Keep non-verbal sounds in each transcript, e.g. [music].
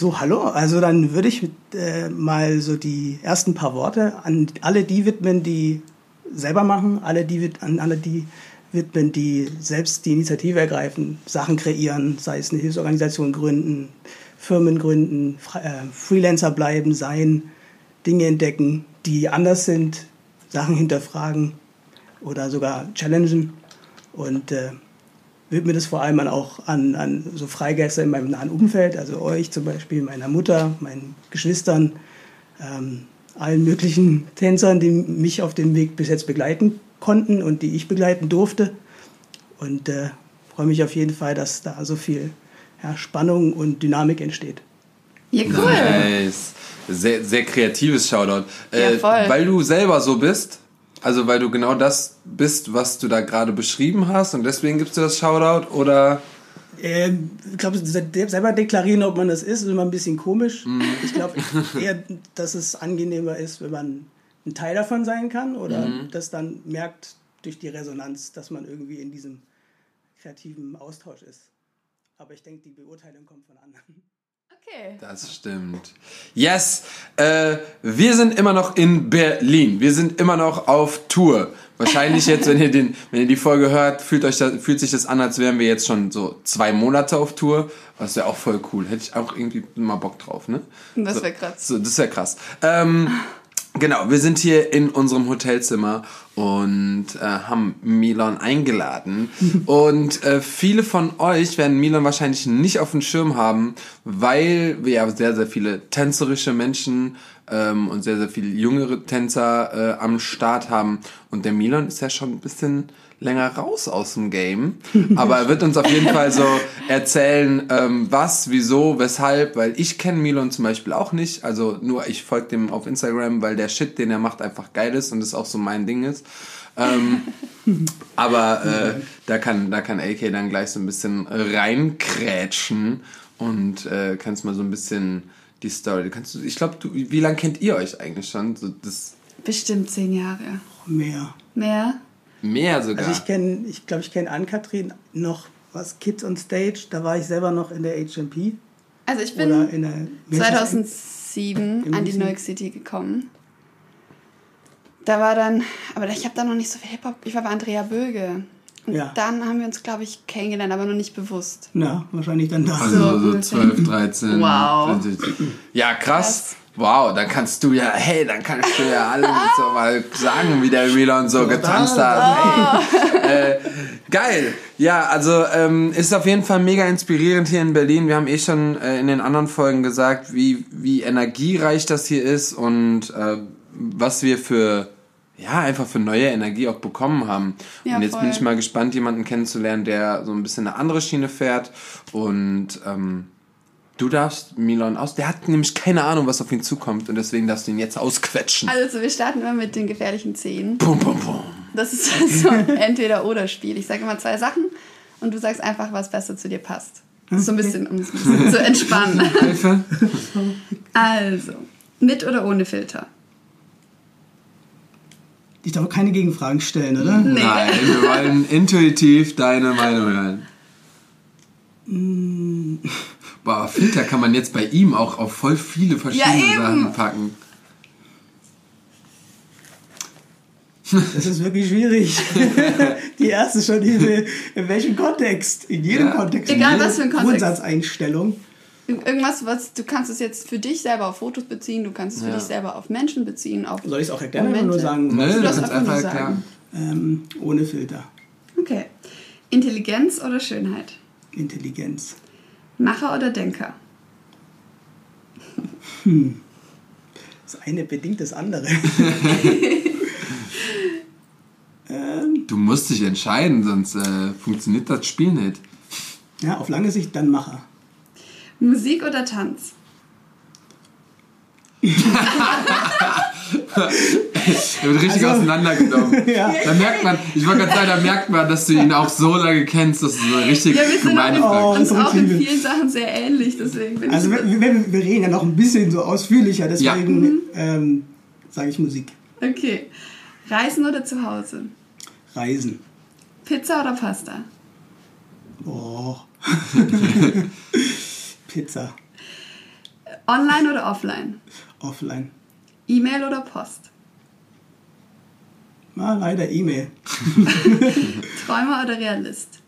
So, hallo. Also dann würde ich äh, mal so die ersten paar Worte an alle die widmen, die selber machen, alle die an alle die widmen, die selbst die Initiative ergreifen, Sachen kreieren, sei es eine Hilfsorganisation gründen, Firmen gründen, äh, Freelancer bleiben, sein, Dinge entdecken, die anders sind, Sachen hinterfragen oder sogar challengen. Und äh, widme das vor allem auch an, an so Freigäste in meinem nahen Umfeld, also euch zum Beispiel, meiner Mutter, meinen Geschwistern, ähm, allen möglichen Tänzern, die mich auf dem Weg bis jetzt begleiten konnten und die ich begleiten durfte. Und äh, freue mich auf jeden Fall, dass da so viel ja, Spannung und Dynamik entsteht. Ja, cool. Nice. Sehr, sehr kreatives Shoutout. Äh, ja, voll. Weil du selber so bist, also weil du genau das bist, was du da gerade beschrieben hast und deswegen gibst du das Shoutout oder? Ähm, ich glaube, selber deklarieren, ob man das ist, ist immer ein bisschen komisch. Mm. Ich glaube eher, dass es angenehmer ist, wenn man ein Teil davon sein kann oder mm. das dann merkt durch die Resonanz, dass man irgendwie in diesem kreativen Austausch ist. Aber ich denke, die Beurteilung kommt von anderen. Okay. Das stimmt. Yes, äh, wir sind immer noch in Berlin. Wir sind immer noch auf Tour. Wahrscheinlich jetzt, wenn ihr, den, wenn ihr die Folge hört, fühlt, euch das, fühlt sich das an, als wären wir jetzt schon so zwei Monate auf Tour. Was wäre auch voll cool. Hätte ich auch irgendwie mal Bock drauf, ne? Das wäre krass. So, das wäre krass. Ähm, Genau, wir sind hier in unserem Hotelzimmer und äh, haben Milan eingeladen. [laughs] und äh, viele von euch werden Milan wahrscheinlich nicht auf dem Schirm haben, weil wir ja sehr, sehr viele tänzerische Menschen ähm, und sehr, sehr viele jüngere Tänzer äh, am Start haben. Und der Milan ist ja schon ein bisschen länger raus aus dem Game. [laughs] Aber er wird uns auf jeden Fall so erzählen, ähm, was, wieso, weshalb, weil ich kenne Milon zum Beispiel auch nicht. Also nur ich folge dem auf Instagram, weil der Shit, den er macht, einfach geil ist und das auch so mein Ding ist. Ähm, [laughs] aber äh, da kann da kann AK dann gleich so ein bisschen reinkrätschen und äh, kannst mal so ein bisschen die Story. Kannst du, ich glaube, wie lange kennt ihr euch eigentlich schon? So, das Bestimmt zehn Jahre. Mehr. Mehr? Mehr sogar. Also ich kenne, ich glaube, ich kenne Ann-Kathrin noch was Kids on Stage. Da war ich selber noch in der HMP. Also ich bin 2007 an die New York City gekommen. Da war dann, aber ich habe da noch nicht so viel Hip-Hop. Ich war bei Andrea Böge. Und ja. dann haben wir uns, glaube ich, kennengelernt, aber noch nicht bewusst. Ja, wahrscheinlich dann da. Also so, so 12, 13. Wow. Ja, krass. Wow, dann kannst du ja, hey, dann kannst du ja alle so mal sagen, wie der Milan so getanzt hat. Hey. Äh, geil. Ja, also ähm, ist auf jeden Fall mega inspirierend hier in Berlin. Wir haben eh schon äh, in den anderen Folgen gesagt, wie, wie energiereich das hier ist und äh, was wir für ja, einfach für neue Energie auch bekommen haben. Ja, und jetzt voll. bin ich mal gespannt, jemanden kennenzulernen, der so ein bisschen eine andere Schiene fährt und ähm, Du darfst Milan aus. Der hat nämlich keine Ahnung, was auf ihn zukommt und deswegen darfst du ihn jetzt ausquetschen. Also, wir starten mal mit den gefährlichen Zehen. Bum, bum, bum. Das ist [laughs] so ein Entweder-Oder-Spiel. Ich sage immer zwei Sachen und du sagst einfach, was besser zu dir passt. So ein bisschen, um es ein bisschen zu entspannen. [laughs] Hilfe. Also, mit oder ohne Filter? Ich darf keine Gegenfragen stellen, oder? Nee. Nein, wir wollen intuitiv deine Meinung hören. [laughs] Boah, Filter kann man jetzt bei ihm auch auf voll viele verschiedene ja, Sachen packen. [laughs] Das ist wirklich schwierig. [laughs] Die erste schon in, in welchem Kontext? In jedem ja. Kontext. Egal was für ein Kontext. Grundsatzeinstellung. Irgendwas, was du kannst es jetzt für dich selber auf Fotos beziehen, du kannst es für ja. dich selber auf Menschen beziehen. Auf Soll ich es auch erklären oder nur sagen? Nö, du kannst einfach erklären. Ähm, ohne Filter. Okay. Intelligenz oder Schönheit? Intelligenz. Macher oder Denker? Hm. Das eine bedingt das andere. [laughs] ähm, du musst dich entscheiden, sonst äh, funktioniert das Spiel nicht. Ja, auf lange Sicht dann Macher. Musik oder Tanz? [laughs] er wird richtig also, auseinandergenommen. [laughs] Ja. Da merkt man, ich wollte gerade sagen, da merkt man, dass du ihn auch so lange kennst, dass du so richtig ja, wir gemeine auch, uns auch in vielen Sachen sehr ähnlich, deswegen. Also wir, wir, wir, reden ja noch ein bisschen so ausführlicher, deswegen ja. ähm, sage ich Musik. Okay. Reisen oder zu Hause? Reisen. Pizza oder Pasta? Oh. [laughs] Pizza. Online oder offline? Offline. E-Mail oder Post? Ah, leider E-Mail. [laughs] Träumer oder Realist?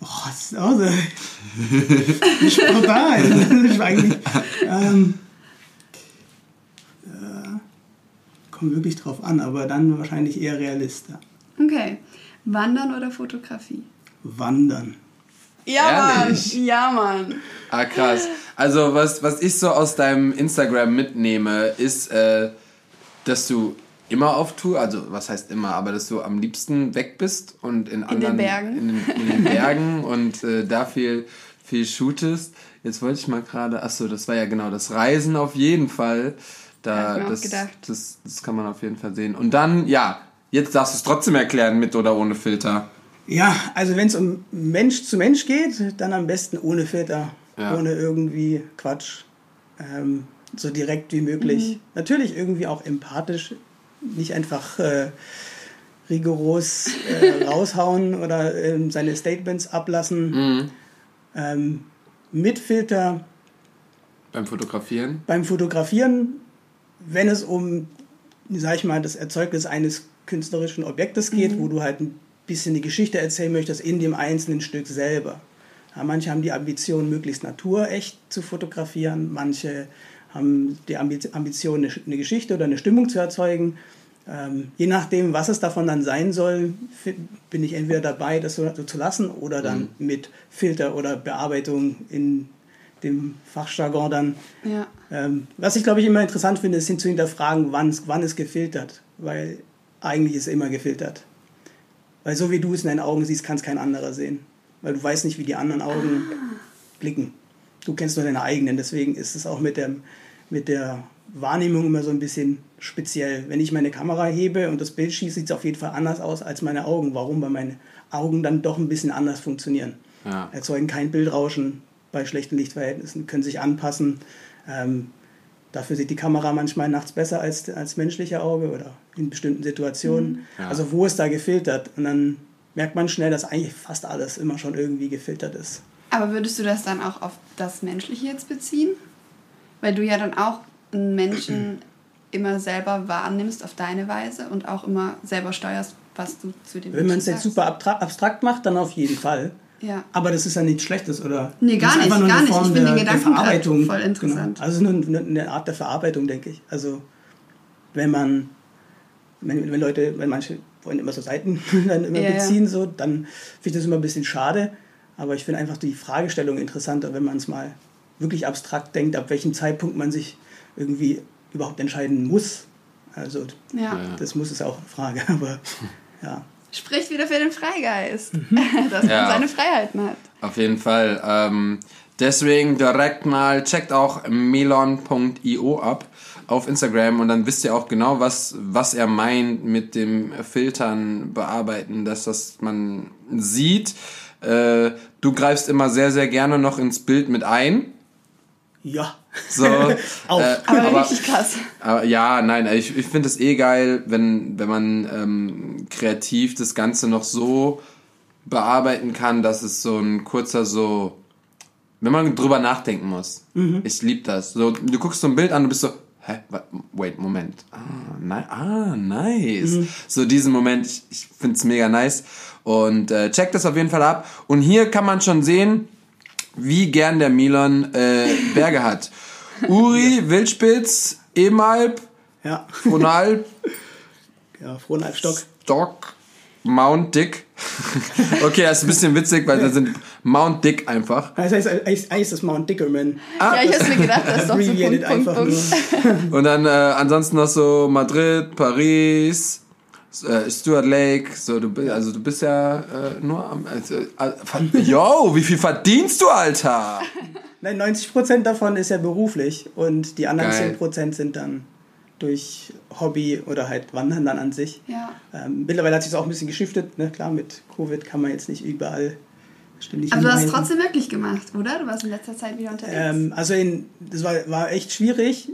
Oh, das ist auch so. Spontan. Ist eigentlich. Ähm, äh, kommt wirklich drauf an, aber dann wahrscheinlich eher Realist. Okay. Wandern oder Fotografie? Wandern. Ja, Ehrlich? Mann. Ja, Mann. Ah, krass. Also, was, was ich so aus deinem Instagram mitnehme, ist, äh, dass du immer auf Tour, also was heißt immer, aber dass du am liebsten weg bist und in, anderen Bergen. In, den- in den Bergen [laughs] und äh, da viel, viel shootest. Jetzt wollte ich mal gerade, achso, das war ja genau das Reisen auf jeden Fall. Da, das. Das, das kann man auf jeden Fall sehen. Und dann, ja, jetzt darfst du es trotzdem erklären, mit oder ohne Filter. Ja, also wenn es um Mensch zu Mensch geht, dann am besten ohne Filter, Ja. ohne irgendwie Quatsch, ähm, so direkt wie möglich. Natürlich irgendwie auch empathisch, nicht einfach äh, rigoros äh, [laughs] raushauen oder ähm, seine Statements ablassen. Ähm, mit Filter Beim Fotografieren. beim Fotografieren, wenn es um, sag ich mal, das Erzeugnis eines künstlerischen Objektes geht, wo du halt ein bisschen die Geschichte erzählen möchtest in dem einzelnen Stück selber. Ja, manche haben die Ambition, möglichst naturecht zu fotografieren, manche haben die Ambi- Ambition, eine, Geschichte oder eine Stimmung zu erzeugen. Ähm, je nachdem, was es davon dann sein soll, bin ich entweder dabei, das so, so zu lassen oder dann mit Filter oder Bearbeitung in dem Fachjargon dann Ja. ähm, was ich glaube ich immer interessant finde, ist hin zu hinterfragen, wann, wann ist gefiltert. Weil eigentlich ist immer gefiltert. Weil so wie du es in deinen Augen siehst, kann es kein anderer sehen. Weil du weißt nicht, wie die anderen Augen blicken. Du kennst nur deine eigenen. Deswegen ist es auch mit, dem, mit der Wahrnehmung immer so ein bisschen speziell. Wenn ich meine Kamera hebe und das Bild schieße, sieht es auf jeden Fall anders aus als meine Augen. Warum? Weil meine Augen dann doch ein bisschen anders funktionieren Ja. erzeugen kein Bildrauschen bei schlechten Lichtverhältnissen, können sich anpassen. Ähm, dafür sieht die Kamera manchmal nachts besser als als menschliche Auge oder in bestimmten Situationen. Ja. Also wo ist da gefiltert? Und dann merkt man schnell, dass eigentlich fast alles immer schon irgendwie gefiltert ist. Aber würdest du das dann auch auf das Menschliche jetzt beziehen? Weil du ja dann auch einen Menschen [clears throat] immer selber wahrnimmst auf deine Weise und auch immer selber steuerst, was du zu dem Wenn man es jetzt super abstrakt macht, dann auf jeden Fall. Ja. Aber das ist ja nichts Schlechtes, oder? Nee, gar nicht, gar nicht. Ich finde der, den Gedanken Verarbeitung. voll interessant. Genau. Also es ist nur eine, eine Art der Verarbeitung, denke ich. Also wenn man, wenn, wenn Leute, wenn manche wollen immer so Seiten [laughs] dann immer Ja, ja. beziehen, so, dann finde ich das immer ein bisschen schade. Aber ich finde einfach die Fragestellung interessanter, wenn man es mal wirklich abstrakt denkt, ab welchem Zeitpunkt man sich irgendwie überhaupt entscheiden muss. Also Ja. Ja. das muss ist auch eine Frage, [laughs] aber ja. Spricht wieder für den Freigeist, Mhm. [laughs] dass man Ja. seine Freiheiten hat. Auf jeden Fall. Ähm, deswegen direkt mal checkt auch melon.io ab auf Instagram und dann wisst ihr auch genau, was, was er meint mit dem Filtern bearbeiten, dass das man sieht. Äh, du greifst immer sehr, sehr gerne noch ins Bild mit ein. Ja. So, [laughs] Auch. äh, Aber, [laughs] richtig krass. aber ja, nein, ich, ich finde es eh geil, wenn, wenn man ähm, kreativ das Ganze noch so bearbeiten kann, dass es so ein kurzer so, wenn man drüber nachdenken muss. Ich lieb das. So, du guckst so ein Bild an und bist so, hä, wa- wait, Moment. Ah, ni ah nice. So diesen Moment, ich, ich finde es mega nice. Und äh, check das auf jeden Fall ab. Und hier kann man schon sehen, wie gern der Milan äh, Berge hat. Uri, Wildspitz, Emalp, Ja. Fronalp, [laughs] Ja, Frohnalbstock. Stock, Mount Dick. [laughs] okay, das ist ein bisschen witzig, weil da sind Mount Dick einfach. Das heißt, eigentlich ist das Mount Dickerman. ja, ich hab's mir gedacht, [laughs] das ist doch so Punkt, Punkt, einfach Punkt. nur. Und dann äh, ansonsten noch so Madrid, Paris, Stuart Lake. So, du bist, also du bist ja äh, nur am. Also, äh, yo, wie viel verdienst du, Alter? [laughs] Nein, 90% davon ist ja beruflich und die anderen Geil. 10% sind dann durch Hobby oder halt Wandern dann an sich. Ja. Ähm, mittlerweile hat sich das auch ein bisschen geschiftet. Ne? Klar, mit Covid kann man jetzt nicht überall ständig Aber du hast hinreisen. trotzdem wirklich gemacht, oder? Du warst in letzter Zeit wieder unterwegs. Ähm, also in, das war, war echt schwierig.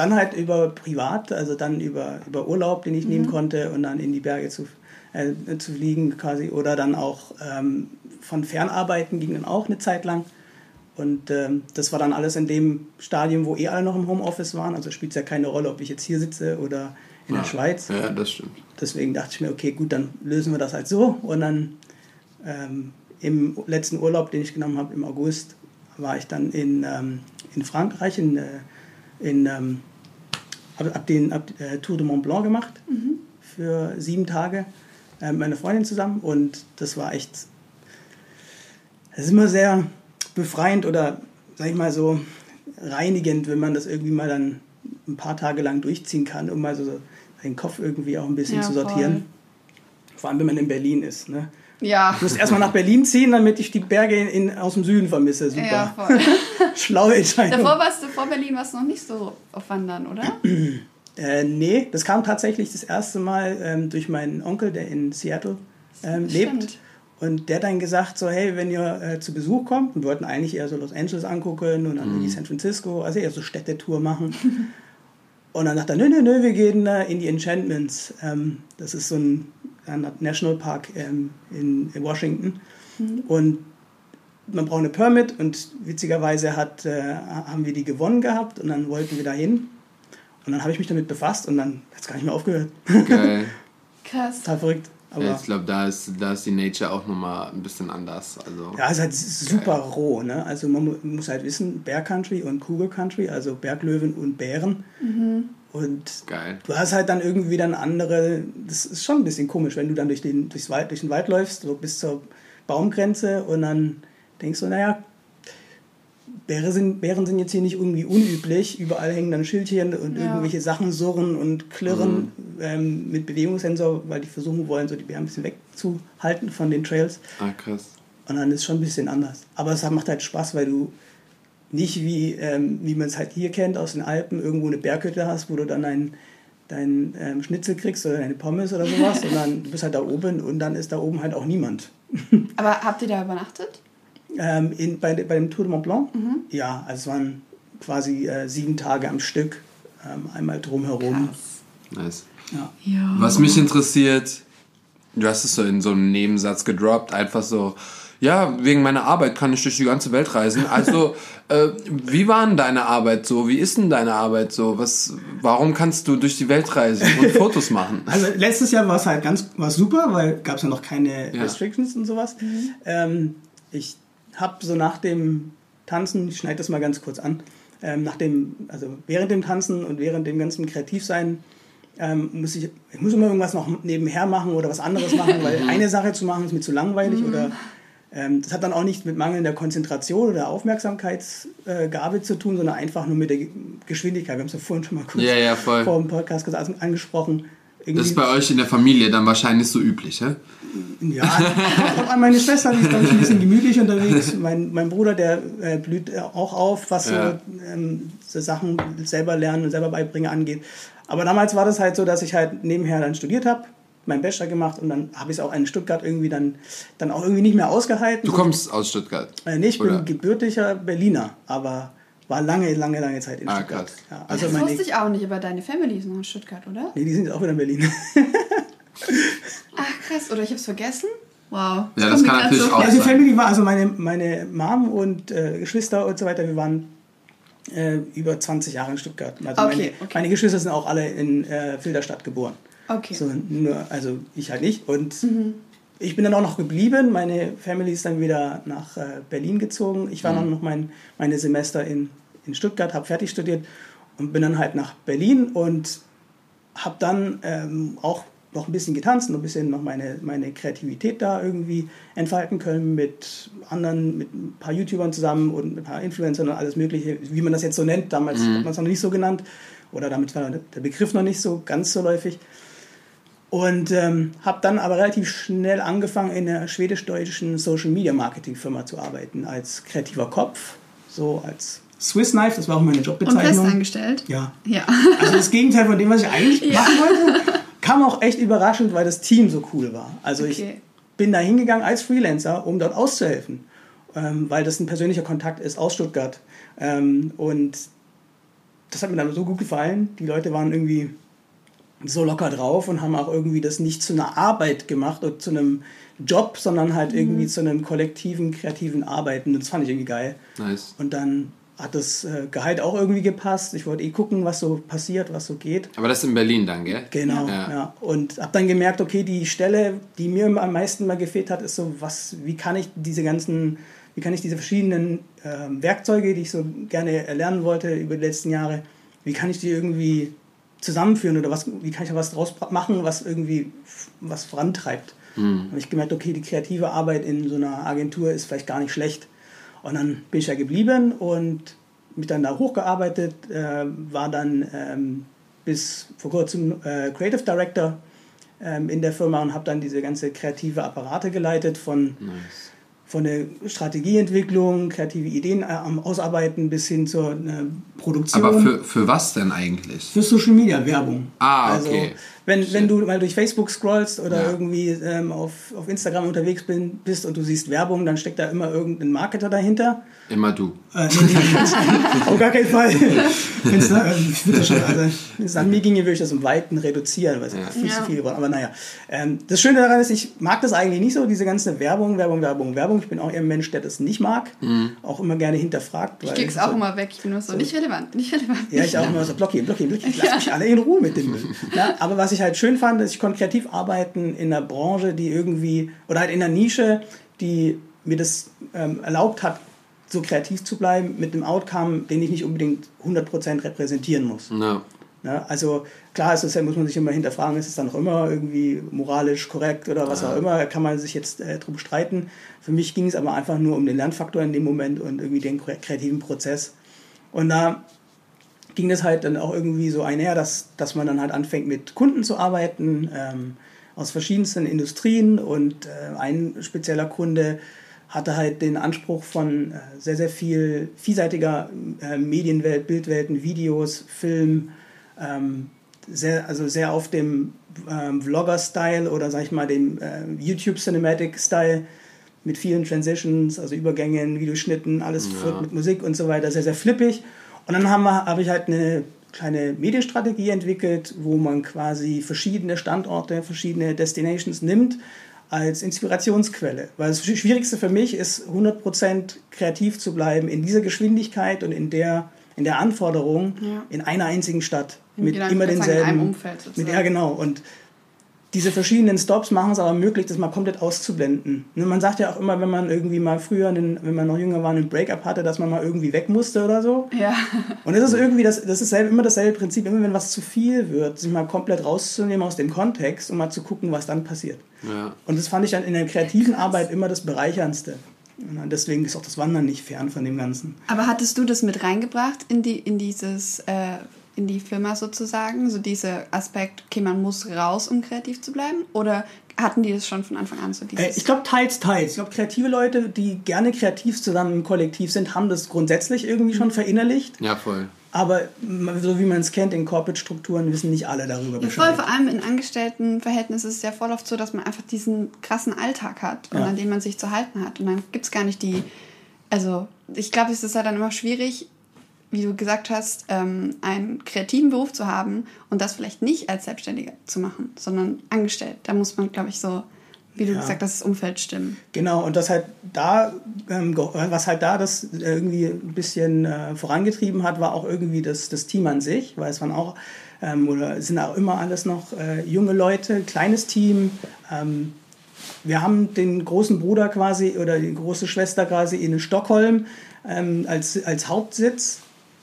Dann halt über privat, also dann über, über Urlaub, den ich nehmen konnte und dann in die Berge zu, äh, zu fliegen quasi. Oder dann auch ähm, von Fernarbeiten ging dann auch eine Zeit lang. Und ähm, das war dann alles in dem Stadium, wo eh alle noch im Homeoffice waren. Also spielt es ja keine Rolle, ob ich jetzt hier sitze oder in ja. der Schweiz. Ja, das stimmt. Deswegen dachte ich mir, okay, gut, dann lösen wir das halt so. Und dann ähm, im letzten Urlaub, den ich genommen habe im August, war ich dann in, ähm, in Frankreich, in, äh, in ähm, habe hab den hab, äh, Tour de Mont Blanc gemacht für sieben Tage äh, mit meiner Freundin zusammen. Und das war echt, das ist immer sehr befreiend oder, sag ich mal so, reinigend, wenn man das irgendwie mal dann ein paar Tage lang durchziehen kann, um mal so, so den Kopf irgendwie auch ein bisschen Ja, zu voll. sortieren. Vor allem, wenn man in Berlin ist. Ne? Ja. Ich muss erstmal nach Berlin ziehen, damit ich die Berge in, in, aus dem Süden vermisse. Super. Ja, voll. [laughs] Schlaue Entscheidung. Davor warst du, vor Berlin warst du noch nicht so auf Wandern, oder? [clears throat] Äh, nee, das kam tatsächlich das erste Mal ähm, durch meinen Onkel, der in Seattle ähm, lebt. Und der hat dann gesagt, so hey, wenn ihr äh, zu Besuch kommt, und wir wollten eigentlich eher so Los Angeles angucken und dann irgendwie San Francisco, also eher so Städtetour machen. [laughs] und dann sagt er, nö, nö, nö, wir gehen äh, in die Enchantments. Ähm, das ist so ein, ein Nationalpark ähm, in, in Washington. Und man braucht eine Permit und witzigerweise hat, äh, haben wir die gewonnen gehabt und dann wollten wir da hin. Und dann habe ich mich damit befasst und dann hat es gar nicht mehr aufgehört. Geil. [laughs] Krass. Total verrückt. Aber Ja, ich glaube, da ist, da ist die Nature auch nochmal ein bisschen anders. Also, ja, es ist halt super roh. Ne? Also man mu- muss halt wissen, Bear Country und Cougar Country, also Berglöwen und Bären. Und geil. du hast halt dann irgendwie dann andere, das ist schon ein bisschen komisch, wenn du dann durch den, durchs Wald, durch den Wald läufst, so bis zur Baumgrenze und dann denkst du, naja, Bären sind, Bären sind jetzt hier nicht irgendwie unüblich. Überall hängen dann Schildchen und Ja. irgendwelche Sachen surren und klirren ähm, mit Bewegungssensor, weil die versuchen wollen, so die Bären ein bisschen wegzuhalten von den Trails. Ah, krass. Und dann ist es schon ein bisschen anders. Aber es macht halt Spaß, weil du nicht wie, ähm, wie man es halt hier kennt aus den Alpen, irgendwo eine Berghütte hast, wo du dann dein, dein ähm, Schnitzel kriegst oder deine Pommes oder sowas, [laughs] sondern du bist halt da oben und dann ist da oben halt auch niemand. Aber habt ihr da übernachtet? Ähm, in, bei, bei dem Tour de Mont Blanc? Ja, also es waren quasi äh, sieben Tage am Stück, ähm, einmal drumherum. Nice. Ja. Ja. Was mich interessiert, du hast es so in so einem Nebensatz gedroppt, einfach so, ja, wegen meiner Arbeit kann ich durch die ganze Welt reisen. Also, [laughs] äh, wie war denn deine Arbeit so? Wie ist denn deine Arbeit so? Was, warum kannst du durch die Welt reisen und [laughs] Fotos machen? Also letztes Jahr war es halt ganz war super, weil gab es ja noch keine Ja. Restrictions und sowas. Ähm, ich habe so nach dem Tanzen, ich schneide das mal ganz kurz an, ähm, nach dem, also während dem Tanzen und während dem ganzen Kreativsein ähm, muss ich, ich muss immer irgendwas noch nebenher machen oder was anderes machen, weil [laughs] eine Sache zu machen ist mir zu langweilig oder ähm, das hat dann auch nicht mit mangelnder Konzentration oder Aufmerksamkeitsgabe äh, zu tun, sondern einfach nur mit der Ge- Geschwindigkeit. Wir haben es ja vorhin schon mal kurz Ja, ja, vor dem Podcast angesprochen. Das ist bei euch in der Familie dann wahrscheinlich so üblich, hä? ja, meine Schwester die ist glaube ich ein bisschen gemütlich unterwegs. [laughs] Mein, mein Bruder, der äh, blüht äh, auch auf, was Ja. so, ähm, so Sachen selber lernen und selber beibringen angeht. Aber damals war das halt so, dass ich halt nebenher dann studiert habe, meinen Bachelor gemacht und dann habe ich es auch in Stuttgart irgendwie dann, dann auch irgendwie nicht mehr ausgehalten. Du kommst aus Stuttgart. Äh, nee, ich bin oder? gebürtiger Berliner, aber war lange, lange, lange Zeit in Ah, Stuttgart. krass. Ja, also das wusste ich auch nicht, aber deine Family ist noch in Stuttgart, oder? nee, die sind auch wieder in Berlin. Ach krass, oder ich hab's vergessen? Wow. Ja, das kann natürlich so auch vor. Also die sein. Family war, also meine, meine Mom und äh, Geschwister und so weiter, wir waren äh, über 20 Jahre in Stuttgart. Also Okay, meine, okay. meine Geschwister sind auch alle in äh, Filderstadt geboren. Okay. So, nur, also ich halt nicht. Und Mhm. ich bin dann auch noch geblieben. Meine Family ist dann wieder nach äh, Berlin gezogen. Ich war dann noch mein, meine Semester in, in Stuttgart, habe fertig studiert und bin dann halt nach Berlin und habe dann ähm, auch noch ein bisschen getanzt, noch ein bisschen noch meine, meine Kreativität da irgendwie entfalten können mit anderen, mit ein paar YouTubern zusammen und mit ein paar Influencern und alles Mögliche, wie man das jetzt so nennt. Damals hat man es noch nicht so genannt oder damit war der Begriff noch nicht so ganz so läufig. Und ähm, habe dann aber relativ schnell angefangen, in einer schwedisch-deutschen Social-Media-Marketing-Firma zu arbeiten, als kreativer Kopf, so als Swiss Knife, das war auch meine Und Jobbezeichnung. festangestellt? Ja, Ja. also das Gegenteil von dem, was ich eigentlich [laughs] machen wollte, kam auch echt überraschend, weil das Team so cool war. Also ich Okay. bin da hingegangen als Freelancer, um dort auszuhelfen, ähm, weil das ein persönlicher Kontakt ist aus Stuttgart. Ähm, und das hat mir dann so gut gefallen. Die Leute waren irgendwie so locker drauf und haben auch irgendwie das nicht zu einer Arbeit gemacht oder zu einem Job, sondern halt irgendwie zu einem kollektiven, kreativen Arbeiten. Und das fand ich irgendwie geil. Nice. Und dann hat das äh, Gehalt auch irgendwie gepasst. Ich wollte eh gucken, was so passiert, was so geht. Aber das ist in Berlin dann, gell? Genau, Ja. ja. Und habe dann gemerkt, okay, die Stelle, die mir am meisten mal gefehlt hat, ist so, was, wie kann ich diese ganzen, wie kann ich diese verschiedenen ähm, Werkzeuge, die ich so gerne erlernen wollte über die letzten Jahre, wie kann ich die irgendwie zusammenführen oder was, wie kann ich da was draus machen, was irgendwie was vorantreibt. Mhm. habe ich gemerkt, okay, die kreative Arbeit in so einer Agentur ist vielleicht gar nicht schlecht. Und dann bin ich da geblieben und mich dann da hochgearbeitet, äh, war dann ähm, bis vor kurzem äh, Creative Director ähm, in der Firma und habe dann diese ganze kreative Apparate geleitet von, Nice. von der Strategieentwicklung, kreative Ideen äh, am Ausarbeiten bis hin zur äh, Produktion. Aber für, für was denn eigentlich? Für Social Media Werbung. Ah, Also, okay. Wenn, wenn du mal durch Facebook scrollst oder Ja. irgendwie ähm, auf, auf Instagram unterwegs bin, bist und du siehst Werbung, dann steckt da immer irgendein Marketer dahinter. Immer du. Äh, nee, nee, auf gar keinen Fall. Wenn's, ich würde das schon, also, wenn es an mir ginge, würde ich das im Weiten reduzieren, weil es Ja. viel Ja. zu viel geworden Aber naja, ähm, das Schöne daran ist, ich mag das eigentlich nicht so, diese ganze Werbung, Werbung, Werbung, Werbung. Ich bin auch eher ein Mensch, der das nicht mag. Mhm. Auch immer gerne hinterfragt. Ich krieg's so- auch immer weg. Ich bin nur so, nicht relevant, nicht relevant. ja, ich auch immer so, blockieren, blockieren, blockieren. Lass mich alle in Ruhe mit dem Müll. Ja, aber was ich halt schön fand, ist, ich konnte kreativ arbeiten in einer Branche, die irgendwie, oder halt in einer Nische, die mir das ähm, erlaubt hat, so kreativ zu bleiben, mit einem Outcome, den ich nicht unbedingt 100% repräsentieren muss. Ja. Ja, also klar ist es, ja, muss man sich immer hinterfragen, ist es dann noch immer irgendwie moralisch korrekt oder was auch immer, kann man sich jetzt äh, drum streiten. Für mich ging es aber einfach nur um den Lernfaktor in dem Moment und irgendwie den kre- kreativen Prozess. Und da ging das halt dann auch irgendwie so einher, dass, dass man dann halt anfängt mit Kunden zu arbeiten ähm, aus verschiedensten Industrien und äh, ein spezieller Kunde hatte halt den Anspruch von äh, sehr, sehr viel vielseitiger äh, Medienwelt, Bildwelten, Videos, Film, ähm, sehr, also sehr auf dem ähm, Vlogger-Style oder sag ich mal dem äh, YouTube-Cinematic-Style mit vielen Transitions, also Übergängen, Videoschnitten, alles Ja. mit Musik und so weiter, sehr, sehr flippig. Und dann habe hab ich halt eine kleine Medienstrategie entwickelt, wo man quasi verschiedene Standorte, verschiedene Destinations nimmt als Inspirationsquelle. Weil das Schwierigste für mich ist, 100% kreativ zu bleiben in dieser Geschwindigkeit und in der, in der Anforderung Ja. in einer einzigen Stadt. Mit genau, immer würd sagen, in denselben. einem Umfeld sozusagen. mit, ja, genau. Und diese verschiedenen Stops machen es aber möglich, das mal komplett auszublenden. Ne, Man sagt ja auch immer, wenn man irgendwie mal früher, wenn man noch jünger war, einen Breakup hatte, dass man mal irgendwie weg musste oder so. Ja. Und das ist irgendwie, das, das ist immer dasselbe Prinzip, immer wenn was zu viel wird, sich mal komplett rauszunehmen aus dem Kontext und mal zu gucken, was dann passiert. Ja. Und das fand ich dann in der kreativen Arbeit immer das Bereicherndste. Und deswegen ist auch das Wandern nicht fern von dem Ganzen. Aber hattest du das mit reingebracht in die in dieses äh, in die Firma sozusagen, so dieser Aspekt, okay, man muss raus, um kreativ zu bleiben, oder hatten die das schon von Anfang an so dieses? Äh, ich glaube, teils, teils. Ich glaube, kreative Leute, die gerne kreativ zusammen im Kollektiv sind, haben das grundsätzlich irgendwie schon verinnerlicht. ja, voll. Aber so wie man es kennt in Corporate-Strukturen, wissen nicht alle darüber ja, voll, Bescheid. vor allem in Angestelltenverhältnissen ist es ja voll oft so, dass man einfach diesen krassen Alltag hat und Ja. an den man sich zu halten hat. Und dann gibt es gar nicht die, also ich glaube, es ist halt dann immer schwierig, wie du gesagt hast, ähm, einen kreativen Beruf zu haben und das vielleicht nicht als Selbstständiger zu machen, sondern angestellt. Da muss man, glaube ich, so, wie du Ja. gesagt hast, das Umfeld stimmen. Genau, und das halt da, ähm, was halt da das irgendwie ein bisschen äh, vorangetrieben hat, war auch irgendwie das, das Team an sich, weil es waren auch, ähm, oder sind auch immer alles noch äh, junge Leute, kleines Team. Ähm, wir haben den großen Bruder quasi oder die große Schwester quasi in Stockholm ähm, als, als Hauptsitz.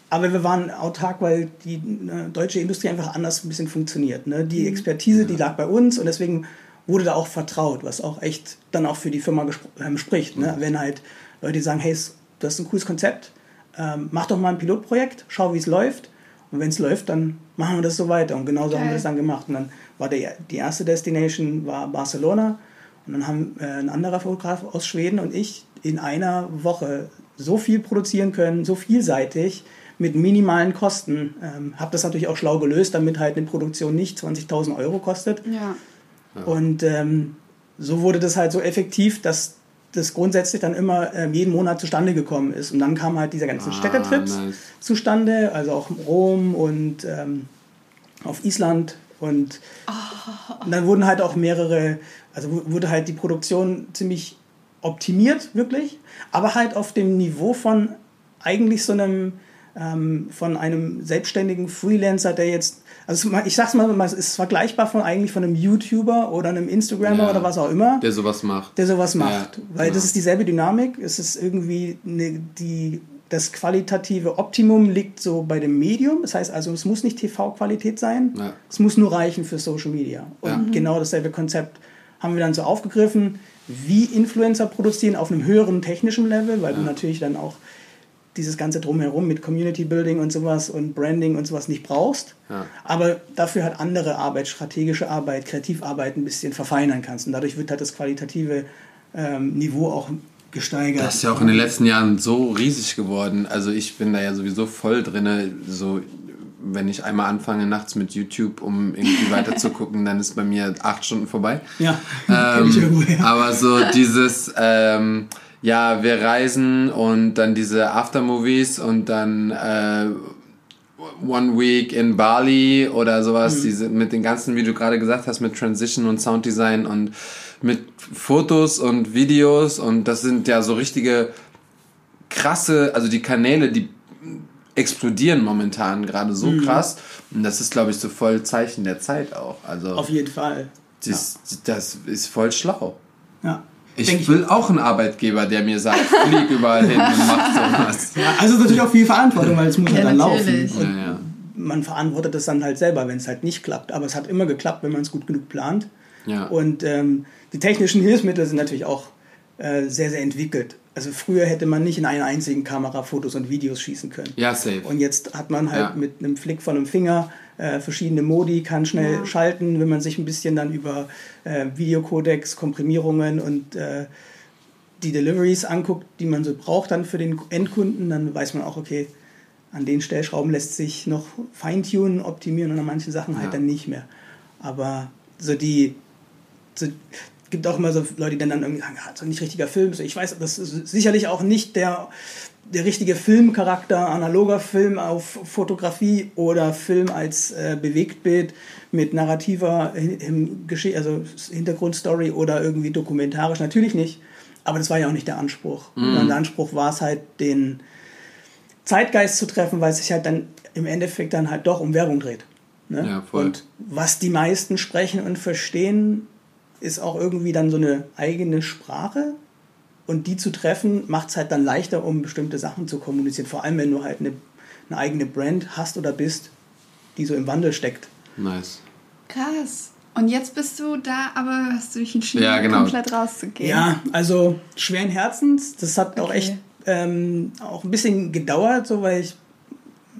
Aber wir waren autark, weil die äh, deutsche Industrie einfach anders ein bisschen funktioniert. Ne? Die Expertise, die lag bei uns und deswegen wurde da auch vertraut, was auch echt dann auch für die Firma ähm, spricht. Ne? Wenn halt Leute sagen, hey, das ist ein cooles Konzept, ähm, mach doch mal ein Pilotprojekt, schau, wie es läuft. Und wenn es läuft, dann machen wir das so weiter. Und genauso haben wir das dann gemacht. Und dann war der, die erste Destination war Barcelona. Und dann haben äh, ein anderer Fotograf aus Schweden und ich in einer Woche so viel produzieren können, so vielseitig, mit minimalen Kosten. Ähm, habe das natürlich auch schlau gelöst, damit halt eine Produktion nicht 20.000 Euro kostet. Ja. Und ähm, so wurde das halt so effektiv, dass das grundsätzlich dann immer ähm, jeden Monat zustande gekommen ist. Und dann kam halt dieser ganzen Ah, Städtetrips nice. zustande, also auch Rom und ähm, auf Island Und oh. dann wurden halt auch mehrere, also wurde halt die Produktion ziemlich optimiert, wirklich, aber halt auf dem Niveau von eigentlich so einem, ähm, von einem selbstständigen Freelancer, der jetzt, also ich sag's mal, es ist vergleichbar von eigentlich von einem YouTuber oder einem Instagrammer ja, oder was auch immer. Der sowas macht. Der sowas macht. Ja, weil genau. das ist dieselbe Dynamik, es ist irgendwie eine, die das qualitative Optimum liegt so bei dem Medium. Das heißt also, es muss nicht TV-Qualität sein, ja. es muss nur reichen für Social Media. Und ja. genau dasselbe Konzept haben wir dann so aufgegriffen, wie Influencer produzieren auf einem höheren technischen Level, weil ja. du natürlich dann auch dieses ganze Drumherum mit Community Building und sowas und Branding und sowas nicht brauchst. Aber dafür halt andere Arbeit, strategische Arbeit, Kreativarbeit ein bisschen verfeinern kannst. Und dadurch wird halt das qualitative ähm, Niveau auch gesteigert. Das ist ja auch in den letzten Jahren so riesig geworden. Also ich bin da ja sowieso voll drin. So, wenn ich einmal anfange nachts mit YouTube, um irgendwie [laughs] weiter zu gucken, dann ist bei mir acht Stunden vorbei. Ja, ähm, ich irgendwo, Aber so dieses, ähm, ja, wir reisen und dann diese Aftermovies und dann äh, One Week in Bali oder sowas, mhm. diese, mit den ganzen, wie du gerade gesagt hast, mit Transition und Sounddesign und mit Fotos und Videos und das sind ja so richtige krasse, also die Kanäle, die explodieren momentan gerade so mhm. krass und das ist, glaube ich, so voll Zeichen der Zeit auch. Also auf jeden Fall. Das, ja. das ist voll schlau. Ja. Ich Denk will ich auch einen Arbeitgeber, der mir sagt, [laughs] flieg überall hin und mach sowas. Ja, also ist natürlich auch viel Verantwortung, weil es muss ja, dann natürlich. laufen. Und ja, man verantwortet das dann halt selber, wenn es halt nicht klappt. Aber es hat immer geklappt, wenn man es gut genug plant. Ja. Und ähm, die technischen Hilfsmittel sind natürlich auch äh, sehr, sehr entwickelt. Also früher hätte man nicht in einer einzigen Kamera Fotos und Videos schießen können. Ja, safe. Und jetzt hat man halt ja. mit einem Flick von einem Finger äh, verschiedene Modi, kann schnell ja. schalten, wenn man sich ein bisschen dann über äh, Videocodecs, Komprimierungen und äh, die Deliveries anguckt, die man so braucht dann für den Endkunden, dann weiß man auch, okay, an den Stellschrauben lässt sich noch feintunen, optimieren und an manchen Sachen halt ja. halt dann nicht mehr. Aber so die so, gibt auch immer so Leute, die dann irgendwie sagen, ja, so nicht richtiger Film. Ich weiß, das ist sicherlich auch nicht der, der richtige Filmcharakter, analoger Film auf Fotografie oder Film als äh, Bewegtbild mit narrativer also Hintergrundstory oder irgendwie dokumentarisch. Natürlich nicht. Aber das war ja auch nicht der Anspruch. Mhm. Der Anspruch war es halt, den Zeitgeist zu treffen, weil es sich halt dann im Endeffekt dann halt doch um Werbung dreht. Ne? Ja. Und was die meisten sprechen und verstehen, ist auch irgendwie dann so eine eigene Sprache. Und die zu treffen, macht es halt dann leichter, um bestimmte Sachen zu kommunizieren. Vor allem, wenn du halt eine, eine eigene Brand hast oder bist, die so im Wandel steckt. Nice. Krass. Und jetzt bist du da, aber hast du dich entschieden, ja, genau. komplett rauszugehen. Ja, also schweren Herzens. Das hat okay. auch echt ähm, auch ein bisschen gedauert, so weil ich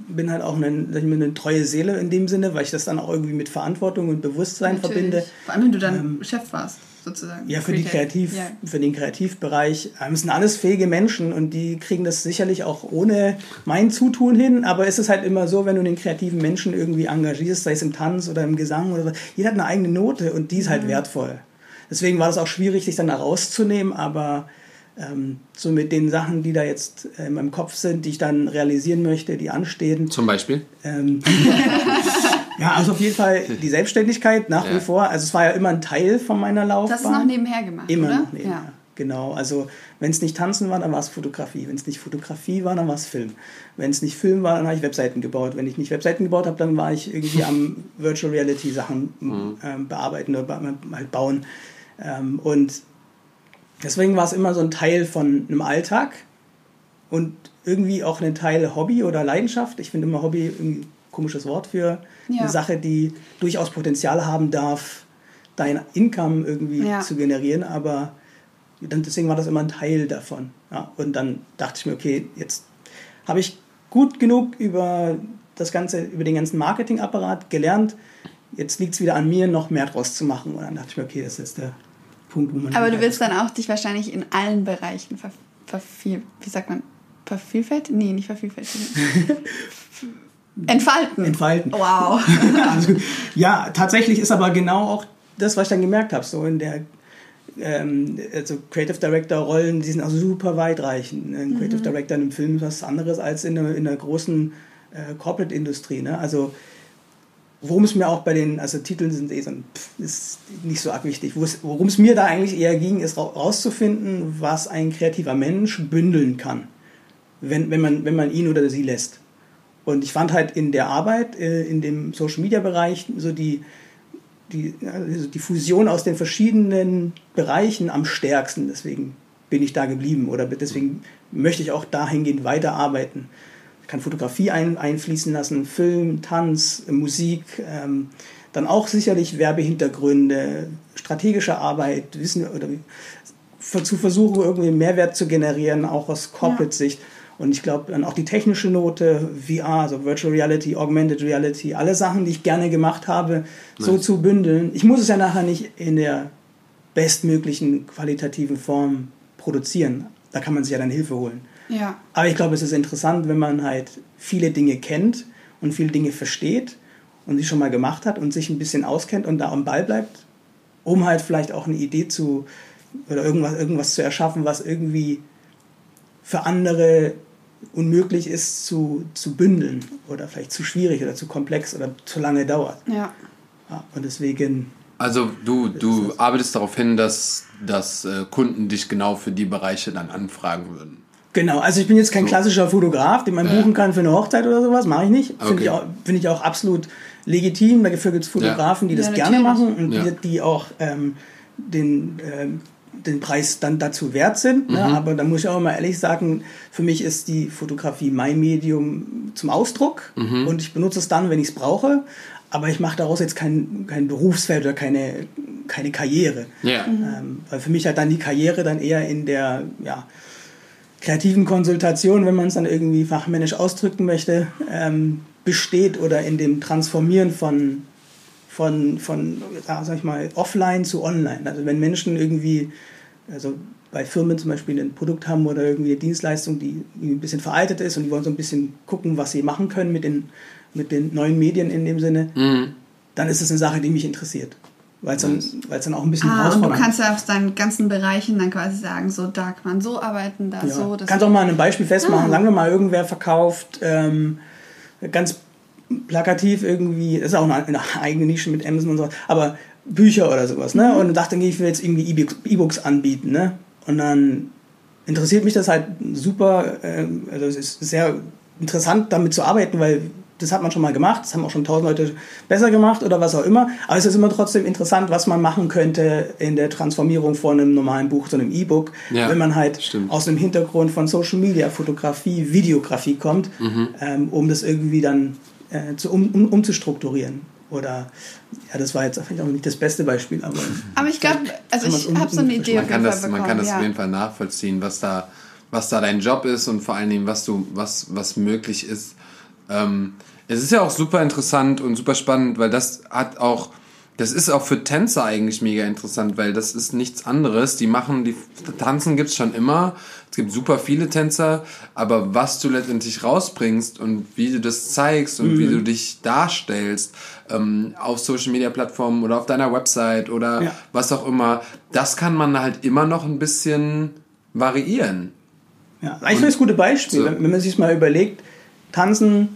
bin halt auch eine, eine treue Seele in dem Sinne, weil ich das dann auch irgendwie mit Verantwortung und Bewusstsein Natürlich. verbinde. Vor allem, wenn du dann ähm, Chef warst, sozusagen. Ja, für, die Kreativ, ja. für den Kreativbereich. Ähm, es sind alles fähige Menschen und die kriegen das sicherlich auch ohne mein Zutun hin, aber es ist halt immer so, wenn du den kreativen Menschen irgendwie engagierst, sei es im Tanz oder im Gesang oder so, jeder hat eine eigene Note und die ist halt mhm. wertvoll. Deswegen war das auch schwierig, sich dann da rauszunehmen, aber ähm, so mit den Sachen, die da jetzt äh, in meinem Kopf sind, die ich dann realisieren möchte, die anstehen. Zum Beispiel? Ähm, [laughs] ja, also auf jeden Fall die Selbstständigkeit nach ja. wie vor. Also es war ja immer ein Teil von meiner Laufbahn. Das ist noch nebenher gemacht, Immer oder? noch nebenher. Ja. Genau, also wenn es nicht Tanzen war, dann war es Fotografie. Wenn es nicht Fotografie war, dann war es Film. Wenn es nicht Film war, dann habe ich Webseiten gebaut. Wenn ich nicht Webseiten gebaut habe, dann war ich irgendwie am [laughs] Virtual Reality Sachen mhm. ähm, bearbeiten oder halt bauen. Ähm, und Deswegen war es immer so ein Teil von einem Alltag und irgendwie auch ein Teil Hobby oder Leidenschaft. Ich finde immer Hobby ein komisches Wort für ja. eine Sache, die durchaus Potenzial haben darf, dein Income irgendwie ja. zu generieren, aber dann, deswegen war das immer ein Teil davon. Ja, und dann dachte ich mir, okay, jetzt habe ich gut genug über das ganze, über den ganzen Marketingapparat gelernt. Jetzt liegt es wieder an mir, noch mehr draus zu machen. Und dann dachte ich mir, okay, das ist der Punkt, wo man. Aber du willst dann auch dich wahrscheinlich in allen Bereichen ver, verviel, wie sagt man, vervielfältigen? Nee, nicht vervielfältigen. [laughs] Entfalten. Entfalten. Wow. [laughs] also, ja, tatsächlich ist aber genau auch das, was ich dann gemerkt habe, so in der ähm, also Creative Director Rollen, die sind auch super weitreichend. Ein mhm. Creative Director in einem Film ist was anderes als in einer, in einer großen äh, Corporate Industrie. Ne? Also worum es mir auch bei den, also Titeln sind eh so ein, pff, ist nicht so arg wichtig. Worum es mir da eigentlich eher ging, ist rauszufinden, was ein kreativer Mensch bündeln kann, wenn, wenn, man, wenn man ihn oder sie lässt. Und ich fand halt in der Arbeit, äh, in dem Social Media Bereich, so die, die, also die Fusion aus den verschiedenen Bereichen am stärksten. Deswegen bin ich da geblieben oder deswegen möchte ich auch dahingehend weiterarbeiten. Ich kann Fotografie ein, einfließen lassen, Film, Tanz, Musik, ähm, dann auch sicherlich Werbehintergründe, strategische Arbeit, Wissen oder zu versuchen, irgendwie Mehrwert zu generieren, auch aus Corporate-Sicht. Ja. Und ich glaube, dann auch die technische Note, VR, also Virtual Reality, Augmented Reality, alle Sachen, die ich gerne gemacht habe, so nice. zu bündeln. Ich muss es ja nachher nicht in der bestmöglichen qualitativen Form produzieren. Da kann man sich ja dann Hilfe holen. Ja. Aber ich glaube, es ist interessant, wenn man halt viele Dinge kennt und viele Dinge versteht und sie schon mal gemacht hat und sich ein bisschen auskennt und da am Ball bleibt, um halt vielleicht auch eine Idee zu oder irgendwas, irgendwas zu erschaffen, was irgendwie für andere unmöglich ist zu, zu bündeln oder vielleicht zu schwierig oder zu komplex oder zu lange dauert. Ja. ja und deswegen. Also du, du arbeitest darauf hin, dass, dass äh, Kunden dich genau für die Bereiche dann anfragen würden. Genau, also ich bin jetzt kein so. klassischer Fotograf, den man ja. buchen kann für eine Hochzeit oder sowas, mache ich nicht. Finde okay. ich, auch, find ich auch absolut legitim. Dafür gibt es Fotografen, die ja, das gerne machen und die, die auch ähm, den ähm, den Preis dann dazu wert sind. Ne? Mhm. Ne? Aber da muss ich auch mal ehrlich sagen, für mich ist die Fotografie mein Medium zum Ausdruck mhm. und ich benutze es dann, wenn ich es brauche. Aber ich mache daraus jetzt kein, kein Berufsfeld oder keine, keine Karriere. Ja. Ähm, weil für mich halt dann die Karriere dann eher in der ja, kreativen Konsultation, wenn man es dann irgendwie fachmännisch ausdrücken möchte, ähm, besteht oder in dem Transformieren von von, von ja, sag ich mal, offline zu online. Also wenn Menschen irgendwie, also bei Firmen zum Beispiel ein Produkt haben oder irgendwie eine Dienstleistung, die ein bisschen veraltet ist und die wollen so ein bisschen gucken, was sie machen können mit den, mit den neuen Medien in dem Sinne, mhm. dann ist es eine Sache, die mich interessiert. Weil es dann, dann auch ein bisschen ah, und du kannst ja aus deinen ganzen Bereichen dann quasi sagen, so da kann man so arbeiten, da ja. so. Du kannst auch mal ein Beispiel festmachen. Ah. Sagen wir mal, irgendwer verkauft ähm, ganz plakativ irgendwie, das ist auch eine, eine eigene Nische mit Amazon und so, aber Bücher oder sowas, ne? Mhm. Und dachte, ich will jetzt irgendwie E-Books anbieten, ne? Und dann interessiert mich das halt super, äh, also es ist sehr interessant damit zu arbeiten, weil das hat man schon mal gemacht, das haben auch schon tausend Leute besser gemacht oder was auch immer. Aber es ist immer trotzdem interessant, was man machen könnte in der Transformierung von einem normalen Buch zu einem E-Book, ja, wenn man halt stimmt. aus dem Hintergrund von Social Media, Fotografie, Videografie kommt, mhm. ähm, um das irgendwie dann äh, zu, um, um, umzustrukturieren. Oder, ja, das war jetzt vielleicht auch nicht das beste Beispiel, aber. Aber ich glaube, also ich habe so eine Idee man kann das, bekommen, Man kann das ja. auf jeden Fall nachvollziehen, was da, was da dein Job ist und vor allen Dingen, was, du, was, was möglich ist. Ähm, es ist ja auch super interessant und super spannend, weil das hat auch das ist auch für Tänzer eigentlich mega interessant, weil das ist nichts anderes. Die machen, die Tanzen gibt's schon immer. Es gibt super viele Tänzer, aber was du letztendlich rausbringst und wie du das zeigst und mhm. wie du dich darstellst ähm, auf Social Media Plattformen oder auf deiner Website oder ja. was auch immer, das kann man halt immer noch ein bisschen variieren. Ja, eigentlich ich das gute Beispiel, so. wenn man sich mal überlegt, tanzen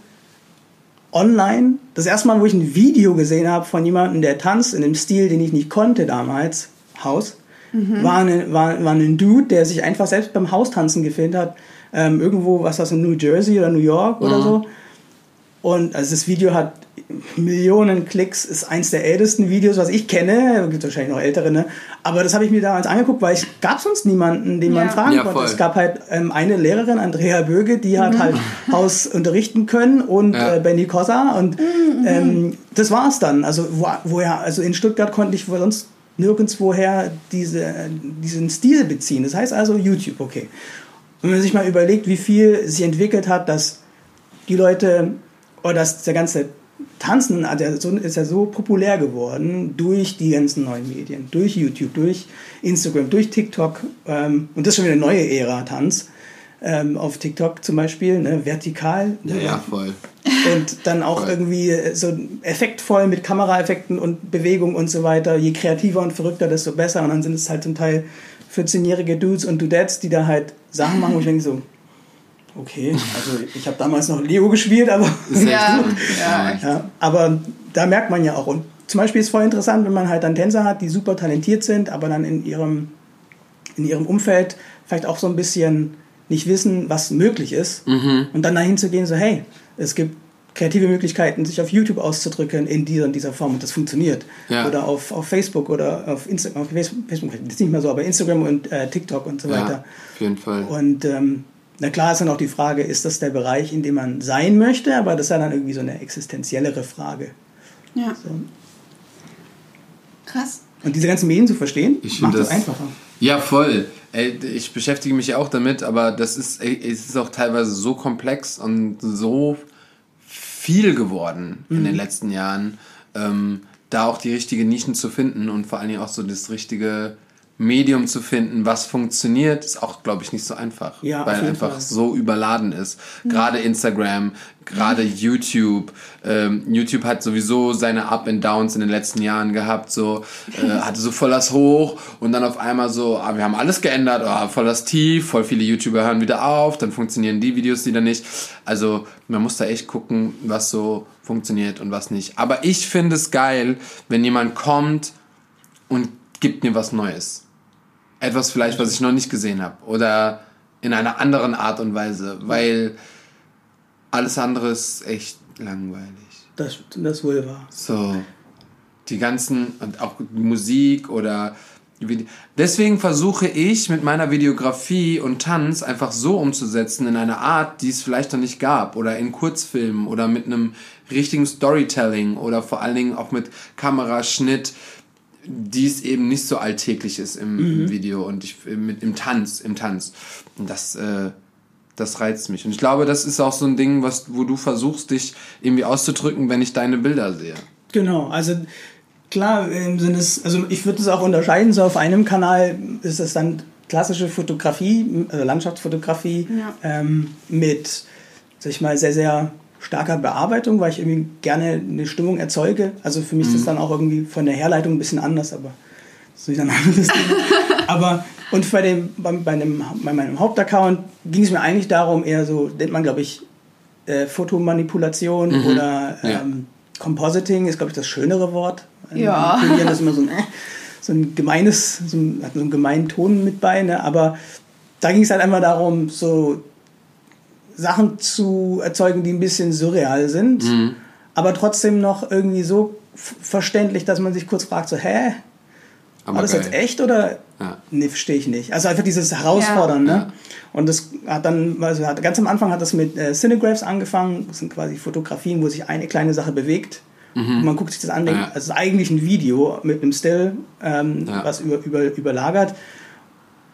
online, das erste Mal, wo ich ein Video gesehen habe von jemandem, der tanzt in einem Stil, den ich nicht konnte damals, Haus, mhm. war, eine, war, war ein Dude, der sich einfach selbst beim Haustanzen gefilmt hat. Ähm, irgendwo, was das in New Jersey oder New York oder mhm. so. Und also das Video hat Millionen Klicks, ist eins der ältesten Videos, was ich kenne. Gibt wahrscheinlich noch ältere, ne? Aber das habe ich mir damals angeguckt, weil es gab sonst niemanden, den man fragen ja, konnte. Es gab halt ähm, eine Lehrerin, Andrea Böge, die hat mhm. halt [laughs] Haus unterrichten können und ja. äh, Benny Cosa und mhm. ähm, das war's dann. Also wo, woher, also in Stuttgart konnte ich sonst nirgendwoher diese, diesen Stil beziehen. Das heißt also YouTube, okay. Und wenn man sich mal überlegt, wie viel sich entwickelt hat, dass die Leute oder dass der ganze Tanzen ist ja so populär geworden durch die ganzen neuen Medien, durch YouTube, durch Instagram, durch TikTok. Ähm, und das ist schon wieder eine neue Ära Tanz. Ähm, auf TikTok zum Beispiel, ne, vertikal. Ja, ja, voll. Und dann auch voll. irgendwie so effektvoll mit Kameraeffekten und Bewegung und so weiter. Je kreativer und verrückter, desto besser. Und dann sind es halt zum Teil 14-jährige Dudes und Dudettes, die da halt Sachen machen, wo ich denke so, okay. Also ich habe damals noch Lego gespielt, aber [laughs] Ja, ja, echt. ja, aber da merkt man ja auch und zum Beispiel ist voll interessant, wenn man halt dann Tänzer hat, die super talentiert sind, aber dann in ihrem in ihrem Umfeld vielleicht auch so ein bisschen nicht wissen, was möglich ist Mhm. und dann dahin zu gehen so hey, es gibt kreative Möglichkeiten, sich auf YouTube auszudrücken in dieser und dieser Form und das funktioniert. Ja. Oder auf, auf Facebook oder auf Instagram, auf Facebook, Facebook ist nicht mehr so, aber Instagram und äh, TikTok und so weiter. Ja, auf jeden Fall. Und ähm, na klar ist dann auch die Frage, ist das der Bereich, in dem man sein möchte? Aber das ist ja dann irgendwie so eine existenziellere Frage. Ja. So. Krass. Und diese ganzen Medien zu verstehen, Ich macht das, das- einfacher. Ja, voll. Ey, ich beschäftige mich ja auch damit, aber das ist, ey, es ist auch teilweise so komplex und so viel geworden in den letzten Jahren, ähm, da auch die richtige Nischen zu finden und vor allen Dingen auch so das richtige Medium zu finden, was funktioniert, ist auch, glaube ich, nicht so einfach, Ja, weil einfach Fall. so überladen ist. Gerade Instagram, gerade YouTube. Ähm, YouTube hat sowieso seine Up and Downs in den letzten Jahren gehabt, so äh, hatte so voll das Hoch und dann auf einmal so, ah, wir haben alles geändert, ah, voll das Tief, voll viele YouTuber hören wieder auf, dann funktionieren die Videos wieder nicht. Also man muss da echt gucken, was so funktioniert und was nicht. Aber ich finde es geil, wenn jemand kommt und gibt mir was Neues. Etwas vielleicht, was ich noch nicht gesehen habe. Oder in einer anderen Art und Weise. Weil alles andere ist echt langweilig. Das, das wohl wahr. So, die ganzen, und auch Musik oder Deswegen versuche ich mit meiner Videografie und Tanz einfach so umzusetzen in einer Art, die es vielleicht noch nicht gab oder in Kurzfilmen oder mit einem richtigen Storytelling oder vor allen Dingen auch mit Kameraschnitt, die es eben nicht so alltäglich ist im, im Video und ich, mit, im Tanz, im Tanz. Und das, äh, das reizt mich. Und ich glaube, das ist auch so ein Ding, was, wo du versuchst, dich irgendwie auszudrücken, wenn ich deine Bilder sehe. Genau, also klar, im Sinne des, also ich würde es auch unterscheiden, so auf einem Kanal ist es dann klassische Fotografie, also Landschaftsfotografie Ja. ähm, mit, sag ich mal, sehr, sehr starker Bearbeitung, weil ich irgendwie gerne eine Stimmung erzeuge. Also für mich ist das dann auch irgendwie von der Herleitung ein bisschen anders, aber das ist wieder ein anderes Thema. [laughs] aber und bei, dem, bei, bei, dem, bei meinem Hauptaccount ging es mir eigentlich darum, eher so, nennt man glaube ich, äh, Fotomanipulation oder Ja. ähm, Compositing ist, glaube ich, das schönere Wort. Ja. Im Kölnian ist immer so ein, so ein gemeines, so ein, hat so einen gemeinen Ton mit bei, ne? aber da ging es halt einfach darum, so Sachen zu erzeugen, die ein bisschen surreal sind, Mhm. aber trotzdem noch irgendwie so verständlich, dass man sich kurz fragt, so, hä, Aber war das geil. jetzt echt oder? Ja. Nee, verstehe ich nicht. Also einfach dieses Herausfordern, Ja. ne? Und das hat dann, also hat, ganz am Anfang hat das mit äh, Cinegraphs angefangen. Das sind quasi Fotografien, wo sich eine kleine Sache bewegt. Und man guckt sich das an, denkt, Mhm. Ja. es ist eigentlich ein Video mit einem Still, ähm, Ja. was über, über, überlagert.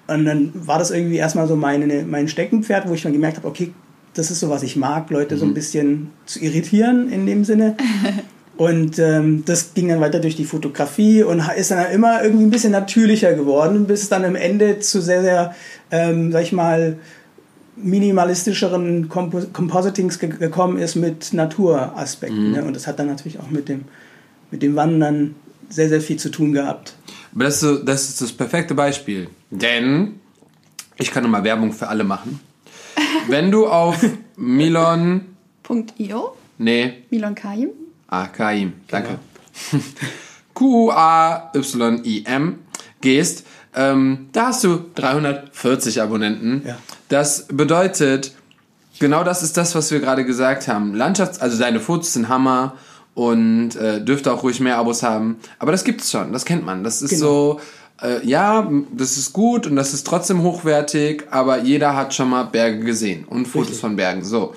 Und dann war das irgendwie erstmal so meine, mein Steckenpferd, wo ich dann gemerkt habe, okay, das ist so, was ich mag, Leute Mhm. so ein bisschen zu irritieren in dem Sinne. [laughs] Und ähm, das ging dann weiter durch die Fotografie und ist dann immer irgendwie ein bisschen natürlicher geworden, bis es dann am Ende zu sehr, sehr, ähm, sag ich mal, minimalistischeren Compo Compositings ge gekommen ist mit Naturaspekten. Ne? Und das hat dann natürlich auch mit dem, mit dem Wandern sehr, sehr viel zu tun gehabt. Aber das ist, das ist das perfekte Beispiel. Denn ich kann nochmal Werbung für alle machen. Wenn du auf Milon. .io, Nee, Milon Kaim. ah, Kaim, danke. [laughs] Q-A-Y-I-M gehst, ähm, da hast du 340 Abonnenten. Ja. Das bedeutet, genau das ist das, was wir gerade gesagt haben. Landschafts-, also deine Fotos sind Hammer und äh, dürfte auch ruhig mehr Abos haben. Aber das gibt's schon, das kennt man. Das ist Genau. so, äh, ja, das ist gut und das ist trotzdem hochwertig, aber jeder hat schon mal Berge gesehen und Fotos Richtig. von Bergen. So.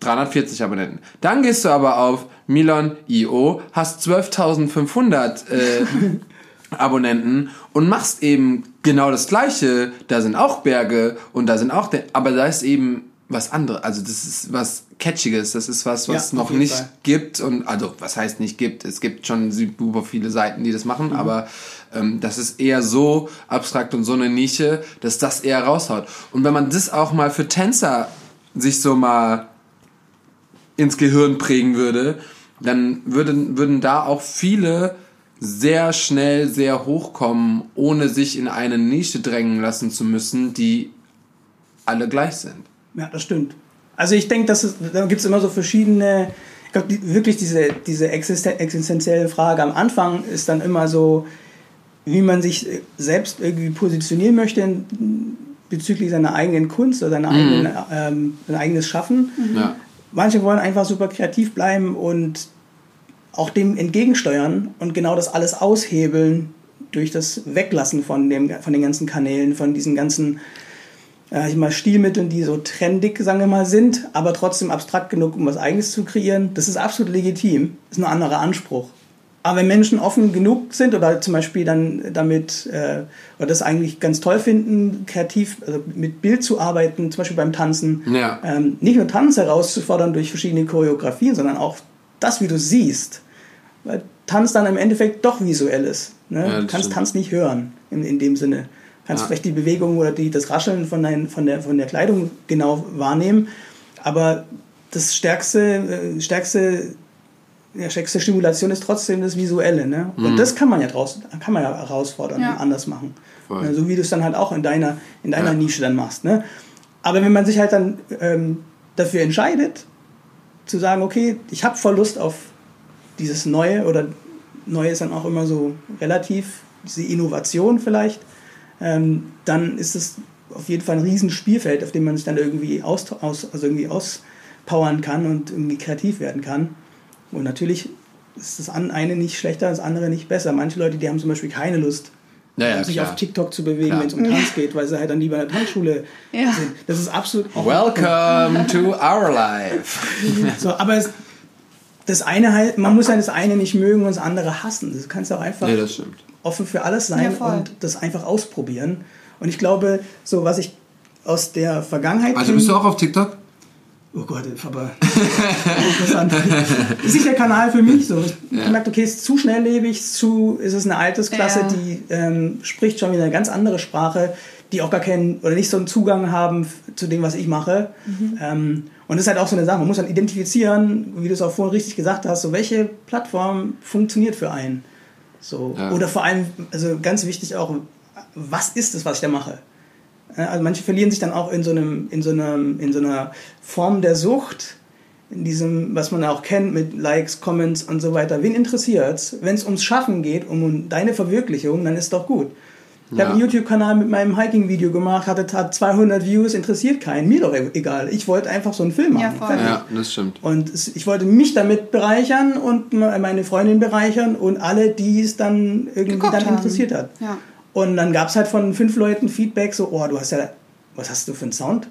340 Abonnenten. Dann gehst du aber auf Milon.io, hast 12.500 äh, [laughs] Abonnenten und machst eben genau das Gleiche. Da sind auch Berge und da sind auch, aber da ist eben was anderes. Also das ist was Catchiges. Das ist was, was Ja, noch nicht Fall. gibt und also was heißt nicht gibt. Es gibt schon super viele Seiten, die das machen, Mhm. aber ähm, das ist eher so abstrakt und so eine Nische, dass das eher raushaut. Und wenn man das auch mal für Tänzer sich so mal ins Gehirn prägen würde, dann würden, würden da auch viele sehr schnell sehr hochkommen, ohne sich in eine Nische drängen lassen zu müssen, die alle gleich sind. Ja, das stimmt. Also ich denke, dass es, da gibt es immer so verschiedene, ich glaube, die, wirklich diese, diese existenzielle Frage am Anfang ist dann immer so, wie man sich selbst irgendwie positionieren möchte bezüglich seiner eigenen Kunst oder seiner mhm. eigenen, ähm, sein eigenes Schaffen. Mhm. Ja. Manche wollen einfach super kreativ bleiben und auch dem entgegensteuern und genau das alles aushebeln durch das Weglassen von, dem, von den ganzen Kanälen, von diesen ganzen äh, ich mal, Stilmitteln, die so trendig, sagen wir mal, sind, aber trotzdem abstrakt genug, um was Eigenes zu kreieren. Das ist absolut legitim. Das ist ein anderer Anspruch. Aber wenn Menschen offen genug sind oder zum Beispiel dann damit äh, oder das eigentlich ganz toll finden, kreativ also mit Bild zu arbeiten, zum Beispiel beim Tanzen, ja. ähm, nicht nur Tanz herauszufordern durch verschiedene Choreografien, sondern auch das, wie du siehst. Weil Tanz dann im Endeffekt doch visuell ist. Ne? Ja, du kannst stimmt. Tanz nicht hören in, in dem Sinne. Du kannst ja. vielleicht die Bewegung oder die, das Rascheln von, dein, von, der, von der Kleidung genau wahrnehmen, aber das stärkste, äh, stärkste ja, stärkste Stimulation ist trotzdem das Visuelle. Ne? Und mhm. das kann man ja draus, kann man ja herausfordern ja. und anders machen. Ne? So wie du es dann halt auch in deiner, in deiner ja. Nische dann machst. Ne? Aber wenn man sich halt dann ähm, dafür entscheidet, zu sagen, okay, ich habe voll Lust auf dieses Neue oder Neue ist dann auch immer so relativ, diese Innovation vielleicht, ähm, dann ist es auf jeden Fall ein riesen Spielfeld, auf dem man sich dann irgendwie, aus, aus, also irgendwie auspowern kann und irgendwie kreativ werden kann. Und natürlich ist das eine nicht schlechter, das andere nicht besser. Manche Leute, die haben zum Beispiel keine Lust, ja, sich klar. auf TikTok zu bewegen, wenn es um Tanz geht, weil sie halt dann lieber in der Tanzschule ja. sind. Das ist absolut. Welcome [laughs] to our life. so, aber es, das eine halt, man muss ja das eine nicht mögen und das andere hassen. Das kannst du auch einfach nee, offen für alles sein ja, und das einfach ausprobieren. Und ich glaube, so was ich aus der Vergangenheit. Also bist du auch auf TikTok? Oh Gott, aber interessant. ist nicht der Kanal für mich so. Ich ja. merke, okay, es ist zu schnelllebig, zu, ist es eine Altersklasse, ja. die ähm, spricht schon wieder eine ganz andere Sprache, die auch gar keinen oder nicht so einen Zugang haben zu dem, was ich mache. Mhm. Ähm, und das ist halt auch so eine Sache. Man muss dann identifizieren, wie du es auch vorhin richtig gesagt hast, so welche Plattform funktioniert für einen. So. Ja. Oder vor allem, also ganz wichtig auch, was ist es, was ich da mache? Also manche verlieren sich dann auch in so, einem, in, so einem, in so einer Form der Sucht, in diesem, was man auch kennt mit Likes, Comments und so weiter. Wen interessiert Wenn es ums Schaffen geht, um deine Verwirklichung, dann ist doch gut. Ich ja. habe einen YouTube-Kanal mit meinem Hiking-Video gemacht, hatte hat 200 Views, interessiert keinen, mir doch egal. Ich wollte einfach so einen Film machen. Ja, ja das stimmt. Und ich wollte mich damit bereichern und meine Freundin bereichern und alle, die es dann irgendwie Geguckt dann interessiert hat. Ja. Und dann gab es halt von fünf Leuten Feedback, so, oh, du hast ja, was hast du für einen Sound?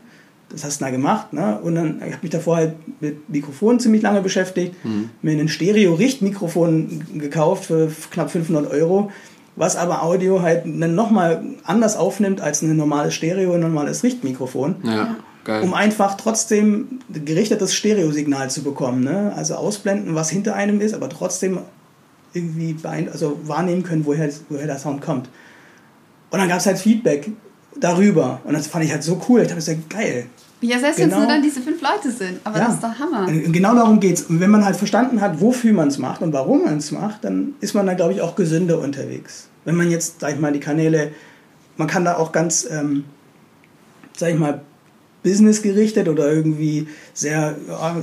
Das hast du da gemacht, ne? Und dann habe ich mich davor halt mit Mikrofonen ziemlich lange beschäftigt, mhm. mir ein Stereo-Richtmikrofon gekauft für knapp 500 Euro, was aber Audio halt dann nochmal anders aufnimmt als ein normales Stereo, ein normales Richtmikrofon. Ja. Geil. um einfach trotzdem gerichtetes Stereosignal zu bekommen. Ne? Also ausblenden, was hinter einem ist, aber trotzdem irgendwie also wahrnehmen können, woher, woher der Sound kommt. Und dann gab es halt Feedback darüber. Und das fand ich halt so cool. Ich dachte, das ist ja geil. Ja, selbst genau. wenn es nur dann diese fünf Leute sind. Aber ja. das ist doch Hammer. Und genau darum geht es. Und wenn man halt verstanden hat, wofür man es macht und warum man es macht, dann ist man da, glaube ich, auch gesünder unterwegs. Wenn man jetzt, sag ich mal, die Kanäle, man kann da auch ganz, ähm, sag ich mal, businessgerichtet oder irgendwie sehr ja,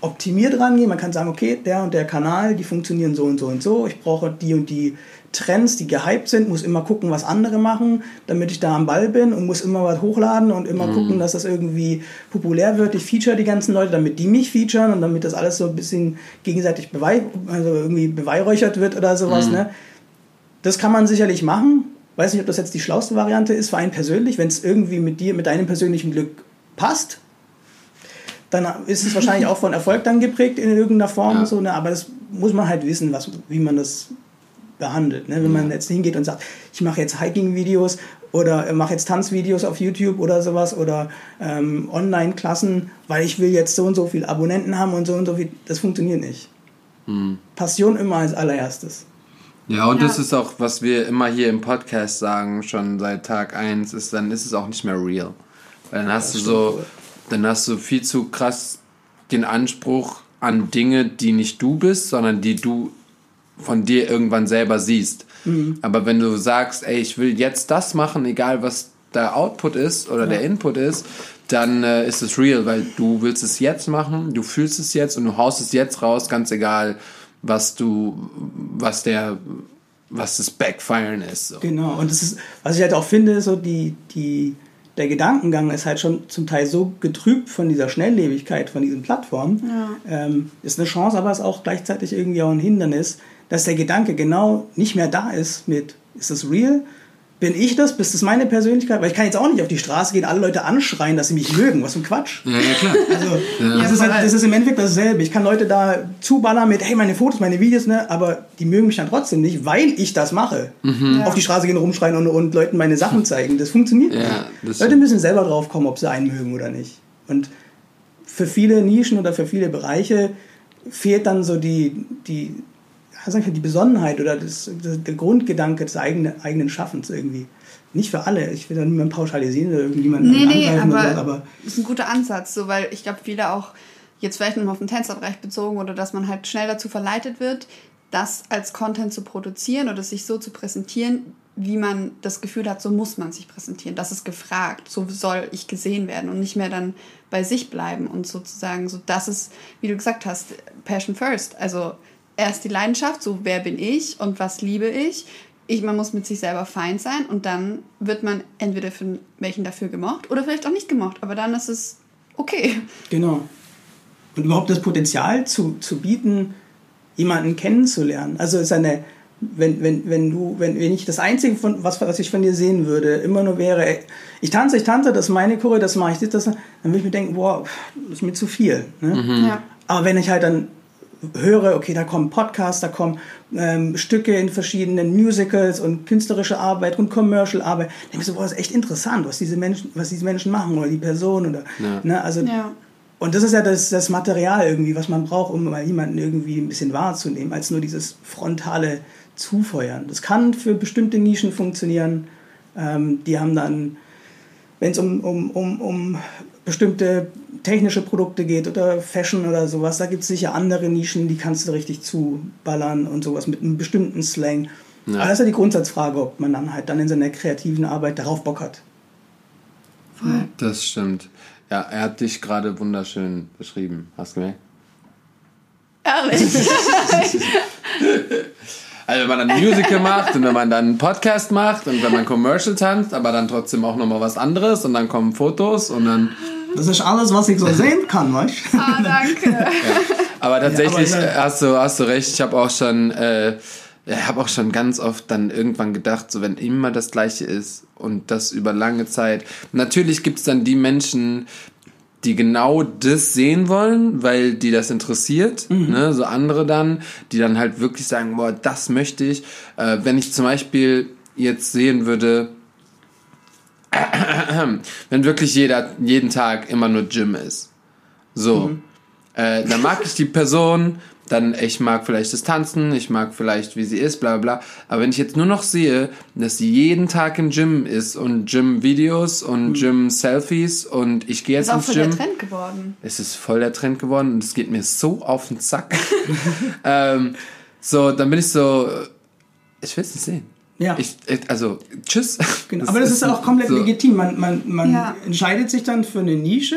optimiert rangehen. Man kann sagen, okay, der und der Kanal, die funktionieren so und so und so. Ich brauche die und die Trends, die gehypt sind, muss immer gucken, was andere machen, damit ich da am Ball bin und muss immer was hochladen und immer mhm. gucken, dass das irgendwie populär wird. Ich feature die ganzen Leute, damit die mich featuren und damit das alles so ein bisschen gegenseitig bewei also irgendwie beweihräuchert wird oder sowas. Mhm. Ne? Das kann man sicherlich machen. Weiß nicht, ob das jetzt die schlauste Variante ist für einen persönlich, wenn es irgendwie mit dir, mit deinem persönlichen Glück passt dann ist es wahrscheinlich [laughs] auch von Erfolg dann geprägt in irgendeiner Form. Ja. So, ne? Aber das muss man halt wissen, was, wie man das behandelt. Ne? Wenn man jetzt hingeht und sagt, ich mache jetzt Hiking-Videos oder mache jetzt Tanzvideos auf YouTube oder sowas oder ähm, Online-Klassen, weil ich will jetzt so und so viele Abonnenten haben und so und so viel, das funktioniert nicht. Hm. Passion immer als allererstes. Ja, und ja. das ist auch, was wir immer hier im Podcast sagen, schon seit Tag 1, ist, dann ist es auch nicht mehr real. Weil dann hast das du so, dann hast du viel zu krass den Anspruch an Dinge, die nicht du bist, sondern die du von dir irgendwann selber siehst. Mhm. Aber wenn du sagst, ey, ich will jetzt das machen, egal was der Output ist oder ja. der Input ist, dann äh, ist es real, weil du willst es jetzt machen, du fühlst es jetzt und du haust es jetzt raus, ganz egal, was du, was der, was das Backfiren ist. So. Genau, und das ist, was ich halt auch finde, so die, die, der Gedankengang ist halt schon zum Teil so getrübt von dieser Schnelllebigkeit von diesen Plattformen. Ja. Ähm, ist eine Chance, aber ist auch gleichzeitig irgendwie auch ein Hindernis, dass der Gedanke genau nicht mehr da ist mit, ist das real? Bin ich das? Bist das meine Persönlichkeit? Weil ich kann jetzt auch nicht auf die Straße gehen, alle Leute anschreien, dass sie mich mögen. Was für ein Quatsch. Ja, ja, klar. Also, Ja. das, ist halt, das ist im Endeffekt dasselbe. Ich kann Leute da zuballern mit, hey, meine Fotos, meine Videos, ne, aber die mögen mich dann trotzdem nicht, weil ich das mache. Auf die Straße gehen, rumschreien und, und Leuten meine Sachen zeigen. Das funktioniert Ja, nicht. das Leute müssen selber drauf kommen, ob sie einen mögen oder nicht. Und für viele Nischen oder für viele Bereiche fehlt dann so die, die, ja, sag ich die Besonnenheit oder das, das, der Grundgedanke des eigenen, eigenen Schaffens irgendwie. Nicht für alle. Ich will da niemanden pauschalisieren oder irgendjemanden Nee, nee, angreifen aber, oder so, aber das ist ein guter Ansatz, so, weil ich glaube, viele auch, jetzt vielleicht nochmal auf den Tänzerbereich bezogen, oder dass man halt schnell dazu verleitet wird, das als Content zu produzieren oder sich so zu präsentieren, wie man das Gefühl hat, so muss man sich präsentieren. Das ist gefragt, so soll ich gesehen werden und nicht mehr dann bei sich bleiben und sozusagen, so das ist, wie du gesagt hast, Passion first. Also erst die Leidenschaft, so wer bin ich und was liebe ich. Ich, man muss mit sich selber fein sein und dann wird man entweder für welchen dafür gemocht oder vielleicht auch nicht gemocht, aber dann ist es okay. Genau. Und überhaupt das Potenzial zu, zu bieten, jemanden kennenzulernen. Also ist eine, wenn, wenn, wenn du, wenn, wenn ich das Einzige von, was, was ich von dir sehen würde, immer nur wäre, ey, ich tanze, ich tanze, das ist meine Choreo, das mache ich, das, das, dann würde ich mir denken, boah, das ist mir zu viel. Ne? Ja. Aber wenn ich halt dann höre, okay, da kommen Podcasts, da kommen ähm, Stücke in verschiedenen Musicals und künstlerische Arbeit und Commercial Arbeit, dann denke ich so, boah, das ist echt interessant, was diese Menschen, was diese Menschen machen oder die Person oder, Ja. ne, also Ja. und das ist ja das, das Material irgendwie, was man braucht, um mal jemanden irgendwie ein bisschen wahrzunehmen, als nur dieses frontale Zufeuern. Das kann für bestimmte Nischen funktionieren. Ähm, die haben dann, wenn es um, um, um, um bestimmte technische Produkte geht oder Fashion oder sowas, da gibt es sicher andere Nischen, die kannst du richtig zuballern und sowas mit einem bestimmten Slang. Ja. Aber das ist ja die Grundsatzfrage, ob man dann halt dann in seiner kreativen Arbeit darauf Bock hat. Das stimmt. Ja, er hat dich gerade wunderschön beschrieben. Hast du gemerkt? Ehrlich. [laughs] Also wenn man dann Musical macht und wenn man dann einen Podcast macht und wenn man Commercial tanzt, aber dann trotzdem auch nochmal was anderes und dann kommen Fotos und dann... Das ist alles, was ich so [laughs] sehen kann, weißt du? ah, danke. [laughs] Aber tatsächlich aber- äh, hast, du, hast du recht, ich habe auch schon... Äh, ich habe auch schon ganz oft dann irgendwann gedacht, so wenn immer das Gleiche ist und das über lange Zeit. Natürlich gibt's dann die Menschen, die genau das sehen wollen, weil die das interessiert. Ne? So andere dann, die dann halt wirklich sagen, boah, das möchte ich. Äh, wenn ich zum Beispiel jetzt sehen würde, [clears throat] wenn wirklich jeder jeden Tag immer nur Gym ist. So. Äh, dann mag ich die Person, dann ich mag vielleicht das Tanzen, ich mag vielleicht, wie sie ist, bla bla. Aber wenn ich jetzt nur noch sehe, dass sie jeden Tag im Gym ist und Gym-Videos und Gym-Selfies und ich gehe Ist jetzt ins voll Gym. der Trend geworden. Es ist voll der Trend geworden und es geht mir so auf den Zack. [laughs] ähm, so, dann bin ich so, ich will es nicht sehen. Ja. Ich, ich, also, tschüss. Genau. [laughs] Aber das ist auch komplett so. legitim. Man, man, man Ja. entscheidet sich dann für eine Nische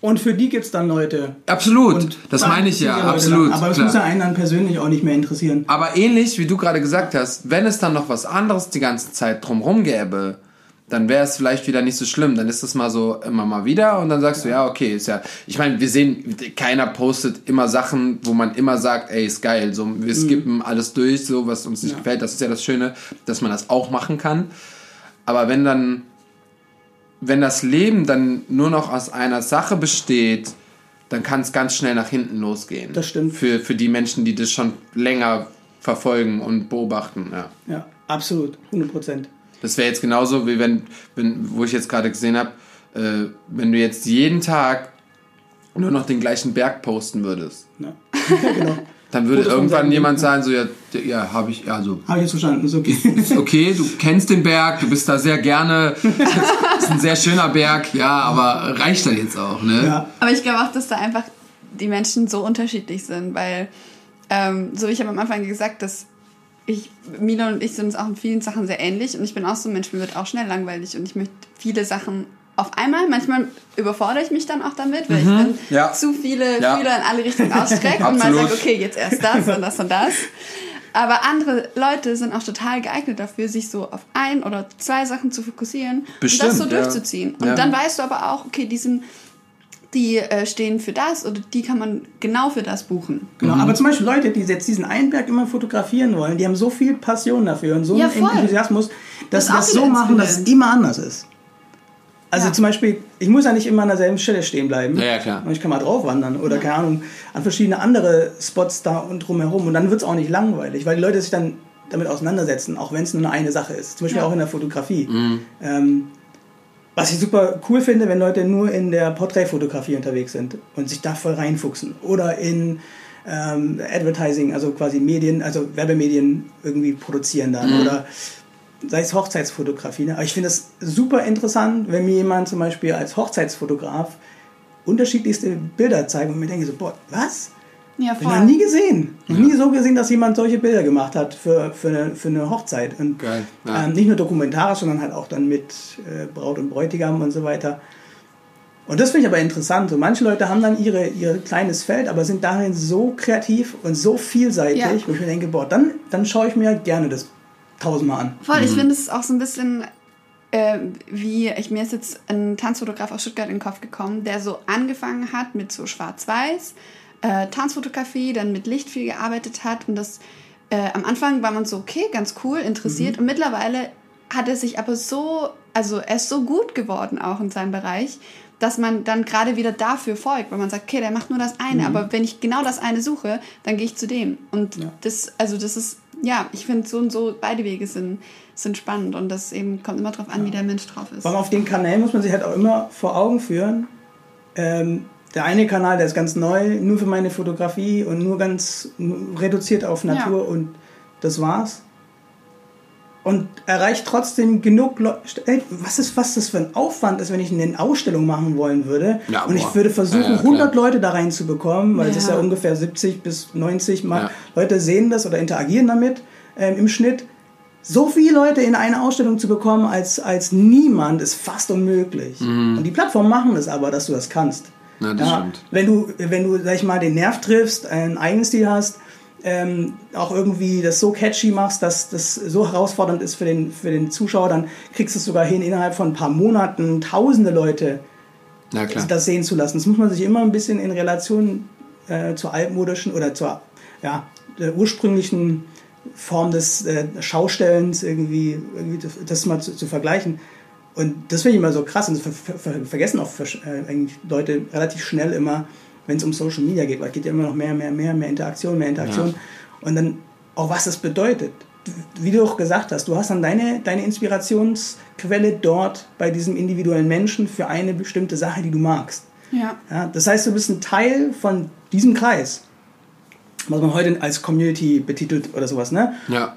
und für die gibt es dann Leute. Absolut, Und das meine ich ja, absolut. Dann. Aber es klar. muss ja einen dann persönlich auch nicht mehr interessieren. Aber ähnlich, wie du gerade gesagt hast, wenn es dann noch was anderes die ganze Zeit drumherum gäbe, dann wäre es vielleicht wieder nicht so schlimm. Dann ist es mal so immer mal wieder und dann sagst du, ja, okay, ist ja. Ich meine, wir sehen, keiner postet immer Sachen, wo man immer sagt, ey, ist geil. So, wir skippen alles durch, so was uns nicht Ja. gefällt. Das ist ja das Schöne, dass man das auch machen kann. Aber wenn dann, wenn das Leben dann nur noch aus einer Sache besteht, dann kann es ganz schnell nach hinten losgehen. Das stimmt. Für, für die Menschen, die das schon länger verfolgen und beobachten. Ja. Ja, absolut. 100 Prozent. Das wäre jetzt genauso, wie wenn, wenn, wo ich jetzt gerade gesehen habe, äh, wenn du jetzt jeden Tag nur noch den gleichen Berg posten würdest, Ja. [laughs] ja, genau. dann würde Fotos irgendwann jemand sagen, so, ja, ja habe ich, also Habe ich jetzt verstanden, ist okay. [laughs] ist okay, du kennst den Berg, du bist da sehr gerne, das [laughs] ist ein sehr schöner Berg, ja, aber reicht da jetzt auch, ne? ja. Aber ich glaube auch, dass da einfach die Menschen so unterschiedlich sind, weil, ähm, so wie ich habe am Anfang gesagt, dass ich, Mila und ich sind uns auch in vielen Sachen sehr ähnlich und ich bin auch so ein Mensch, mir wird auch schnell langweilig und ich möchte viele Sachen auf einmal. Manchmal überfordere ich mich dann auch damit, weil ich dann Ja. zu viele Ja. Fühler in alle Richtungen [laughs] ausstrecke und mal Absolut. sage, okay, jetzt erst das und das und das. Aber andere Leute sind auch total geeignet dafür, sich so auf ein oder zwei Sachen zu fokussieren und Bestimmt, das so ja. durchzuziehen. Und Ja. dann weißt du aber auch, okay, die, sind, die äh, stehen für das oder die kann man genau für das buchen. Genau, Mhm. aber zum Beispiel Leute, die jetzt diesen Einberg immer fotografieren wollen, die haben so viel Passion dafür und so Ja, einen. Enthusiasmus, dass Das sie das so machen, dass es immer anders ist. Also Ja. zum Beispiel, ich muss ja nicht immer an derselben Stelle stehen bleiben. Ja, ja, klar. Und ich kann mal drauf wandern oder keine Ahnung, an verschiedene andere Spots da und drumherum. Und dann wird es auch nicht langweilig, weil die Leute sich dann damit auseinandersetzen, auch wenn es nur eine Sache ist. Zum Beispiel Ja. auch in der Fotografie. Mhm. Ähm, was ich super cool finde, wenn Leute nur in der Porträtfotografie unterwegs sind und sich da voll reinfuchsen. Oder in ähm, Advertising, also quasi Medien, also Werbemedien irgendwie produzieren dann. Oder sei es Hochzeitsfotografie. Ne? Aber ich finde es super interessant, wenn mir jemand zum Beispiel als Hochzeitsfotograf unterschiedlichste Bilder zeigt und mir denke so, boah, was? Ja, ich noch nie gesehen. Noch nie so gesehen, dass jemand solche Bilder gemacht hat für, für, eine, für eine Hochzeit. Und Geil, ja. ähm, nicht nur dokumentarisch, sondern halt auch dann mit äh, Braut und Bräutigam und so weiter. Und das finde ich aber interessant. So, manche Leute haben dann ihre, ihr kleines Feld, aber sind darin so kreativ und so vielseitig, Ja. wo ich mir denke, boah, dann, dann schaue ich mir gerne das tausendmal an. Voll, Mhm. ich finde es auch so ein bisschen äh, wie, ich, mir ist jetzt ein Tanzfotograf aus Stuttgart in den Kopf gekommen, der so angefangen hat mit so schwarz-weiß, äh, Tanzfotografie, dann mit Licht viel gearbeitet hat und das äh, am Anfang war man so, okay, ganz cool, interessiert Mhm. und mittlerweile hat er sich aber so, also er ist so gut geworden auch in seinem Bereich, dass man dann gerade wieder dafür folgt, weil man sagt, okay, der macht nur das eine, aber wenn ich genau das eine suche, dann gehe ich zu dem. Und Ja. das, also das ist, ja, ich finde so und so, beide Wege sind, sind spannend und das eben kommt immer drauf an, wie der Mensch drauf ist. Allem auf den Kanälen muss man sich halt auch immer vor Augen führen. Ähm, der eine Kanal, der ist ganz neu, nur für meine Fotografie und nur ganz reduziert auf Natur Ja. und das war's. Und erreicht trotzdem genug Leute. Was ist, was das für ein Aufwand ist, wenn ich eine Ausstellung machen wollen würde. Ja, und ich würde versuchen, Ja, ja, klar. 100 Leute da reinzubekommen, weil es ist Ja. ungefähr 70 bis 90 Mal. Ja. Leute sehen das oder interagieren damit ähm, im Schnitt. So viele Leute in eine Ausstellung zu bekommen als, als niemand ist fast unmöglich. Und die Plattformen machen es aber, dass du das kannst. Ja, das stimmt. Wenn du, wenn du, sag ich mal, den Nerv triffst, einen eigenen Stil hast, ähm, auch irgendwie das so catchy machst, dass das so herausfordernd ist für den, für den Zuschauer, dann kriegst du es sogar hin, innerhalb von ein paar Monaten tausende Leute Ja, das sehen zu lassen. Das muss man sich immer ein bisschen in Relation äh, zur altmodischen oder zur ja, der ursprünglichen Form des äh, Schaustellens irgendwie, irgendwie das, das mal zu, zu vergleichen. Und das finde ich immer so krass und das ver ver vergessen auch äh, eigentlich Leute relativ schnell immer, wenn es um Social Media geht, weil es geht ja immer noch mehr, mehr, mehr, mehr Interaktion, mehr Interaktion. Und dann auch was das bedeutet. Wie du auch gesagt hast, du hast dann deine, deine Inspirationsquelle dort bei diesem individuellen Menschen für eine bestimmte Sache, die du magst. ja. Ja, das heißt, du bist ein Teil von diesem Kreis, was man heute als Community betitelt oder sowas. Ne? Ja.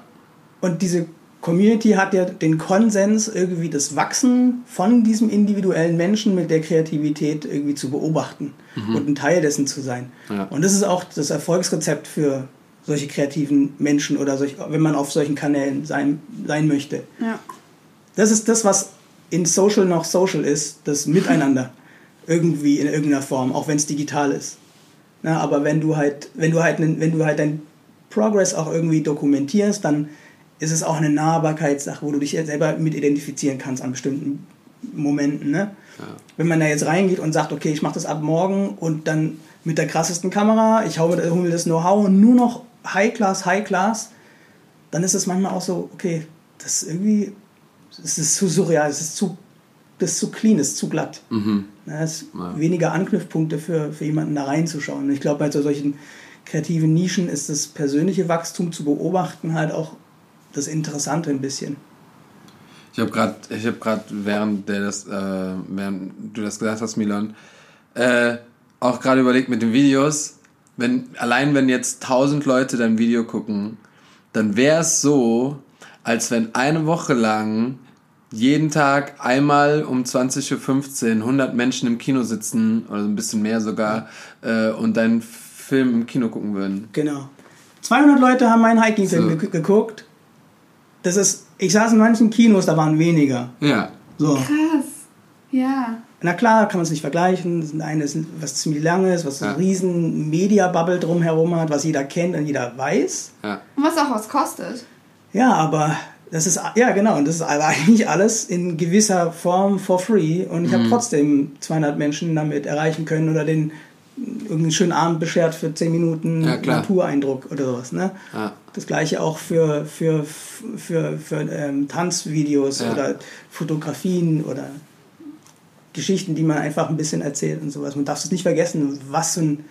Und diese Community hat ja den Konsens, irgendwie das Wachsen von diesem individuellen Menschen mit der Kreativität irgendwie zu beobachten und ein Teil dessen zu sein. Ja. Und das ist auch das Erfolgsrezept für solche kreativen Menschen oder solch, wenn man auf solchen Kanälen sein, sein möchte. ja. Das ist das, was in Social noch Social ist, das [laughs] Miteinander. irgendwie in irgendeiner Form, auch wenn es digital ist. Na, aber wenn du halt, wenn du halt, wenn du halt deinen Progress auch irgendwie dokumentierst, dann ist es auch eine Nahbarkeitssache, wo du dich selber mit identifizieren kannst an bestimmten Momenten. Ne? Wenn man da jetzt reingeht und sagt, okay, ich mache das ab morgen und dann mit der krassesten Kamera, ich hau mir, das Know-how und nur noch High Class, High Class, dann ist es manchmal auch so, okay, das ist irgendwie, es ist zu surreal, es ist zu, das ist zu clean, es ist zu glatt. Mhm. Ja, es ist Ja. weniger Anknüpfpunkte für, für jemanden da reinzuschauen. Und ich glaube, bei so solchen kreativen Nischen ist das persönliche Wachstum zu beobachten halt auch das Interessante ein bisschen. Ich habe gerade, ich habe gerade während der das, äh, während du das gesagt hast, Milan, äh, auch gerade überlegt mit den Videos. Wenn allein wenn jetzt tausend Leute dein Video gucken, dann wäre es so, als wenn eine Woche lang jeden Tag einmal um 20.15 Uhr 100 Menschen im Kino sitzen oder ein bisschen mehr sogar äh, und deinen Film im Kino gucken würden. Genau. 200 Leute haben meinen Hiking-Film So. ge geguckt. Das ist, ich saß in manchen Kinos, da waren weniger. Ja. So. Krass. Ja. Na klar, kann man es nicht vergleichen. Das eine ist was ziemlich langes, was so Ja. einen riesen Media-Bubble drumherum hat, was jeder kennt und jeder weiß. Ja. Und was auch was kostet. Ja, aber das ist, ja genau, und das ist aber [laughs] eigentlich alles in gewisser Form for free und ich habe trotzdem 200 Menschen damit erreichen können oder den irgendeinen schönen Abend beschert für 10 Minuten Ja. Natureindruck oder sowas. Ne? Ja. Das gleiche auch für, für, für, für ähm, Tanzvideos Ja. oder Fotografien oder Geschichten, die man einfach ein bisschen erzählt und sowas. Man darf es nicht vergessen, was für ein,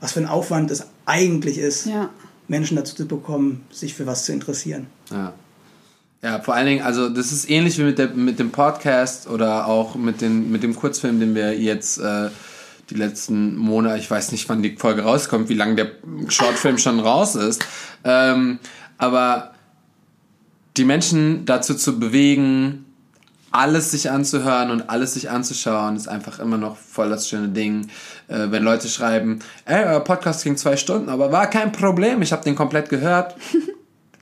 was für ein Aufwand es eigentlich ist, Ja. Menschen dazu zu bekommen, sich für was zu interessieren. Ja. Ja, vor allen Dingen, also das ist ähnlich wie mit, der, mit dem Podcast oder auch mit, den, mit dem Kurzfilm, den wir jetzt äh, die letzten Monate, ich weiß nicht, wann die Folge rauskommt, wie lange der Shortfilm schon raus ist, ähm, aber die Menschen dazu zu bewegen, alles sich anzuhören und alles sich anzuschauen, ist einfach immer noch voll das schöne Ding. Äh, wenn Leute schreiben, ey, euer Podcast ging zwei Stunden, aber war kein Problem, ich habe den komplett gehört.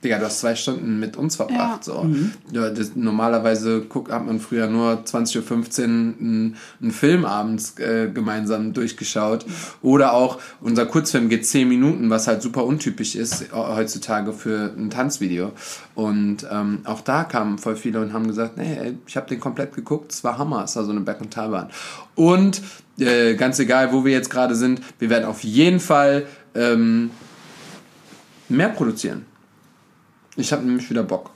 Digga, du hast zwei Stunden mit uns verbracht. So. Ja, das, normalerweise guck, hat man früher nur 20.15 Uhr einen, einen Film abends äh, gemeinsam durchgeschaut. Oder auch unser Kurzfilm geht 10 Minuten, was halt super untypisch ist äh, heutzutage für ein Tanzvideo. Und ähm, auch da kamen voll viele und haben gesagt, nee, ey, ich habe den komplett geguckt, es war Hammer, es war so eine Berg- und Talbahn. Und äh, ganz egal, wo wir jetzt gerade sind, wir werden auf jeden Fall ähm, mehr produzieren. Ich habe nämlich wieder Bock.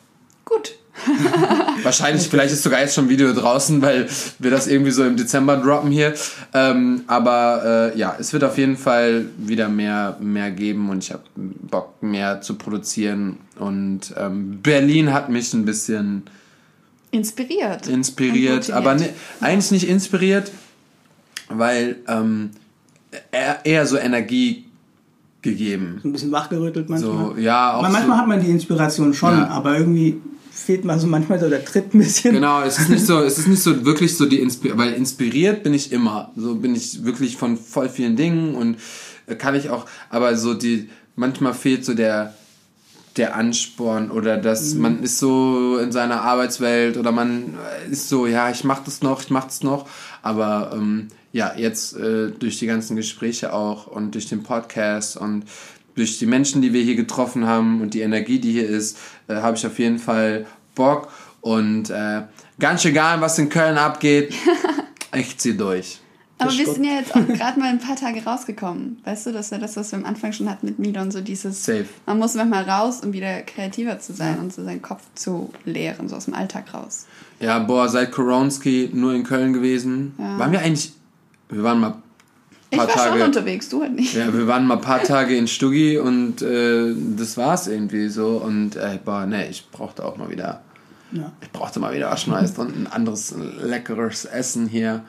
Gut. [laughs] Wahrscheinlich, vielleicht ist sogar jetzt schon ein Video draußen, weil wir das irgendwie so im Dezember droppen hier. Ähm, aber äh, ja, es wird auf jeden Fall wieder mehr, mehr geben und ich habe Bock, mehr zu produzieren. Und ähm, Berlin hat mich ein bisschen Inspiriert. inspiriert, aber ne, eigentlich nicht inspiriert, weil ähm, eher, eher so Energie gegeben. So ein bisschen wachgerüttelt manchmal. So, ja, auch Aber manchmal so, hat man die Inspiration schon, Ja. aber irgendwie fehlt man so manchmal so der Tritt ein bisschen. Genau, es ist nicht so, es ist nicht so [laughs] wirklich so die Inspir weil inspiriert bin ich immer. So bin ich wirklich von voll vielen Dingen und äh, kann ich auch, aber so die, manchmal fehlt so der, der Ansporn oder dass man ist so in seiner Arbeitswelt oder man ist so, ja, ich mach das noch, ich mach das noch, aber ähm, ja, jetzt äh, durch die ganzen Gespräche auch und durch den Podcast und durch die Menschen, die wir hier getroffen haben und die Energie, die hier ist, äh, habe ich auf jeden Fall Bock und äh, ganz egal, was in Köln abgeht, [laughs] ich zieh durch. Aber wir sind ja jetzt auch gerade mal ein paar Tage rausgekommen. Weißt du, das war das, was wir am Anfang schon hatten mit Milon, so dieses, Safe. man muss manchmal raus, um wieder kreativer zu sein und so seinen Kopf zu leeren, so aus dem Alltag raus. Ja, boah, seit Koronski nur in Köln gewesen. Ja. Waren wir eigentlich, wir waren mal Ich paar war schon Tage. unterwegs, du halt nicht. Ja, wir waren mal ein paar Tage in Stuggi und äh, das war's irgendwie so. Und äh, boah, ne, ich brauchte auch mal wieder, Ja. ich brauchte mal wieder was Neues und ein anderes leckeres Essen hier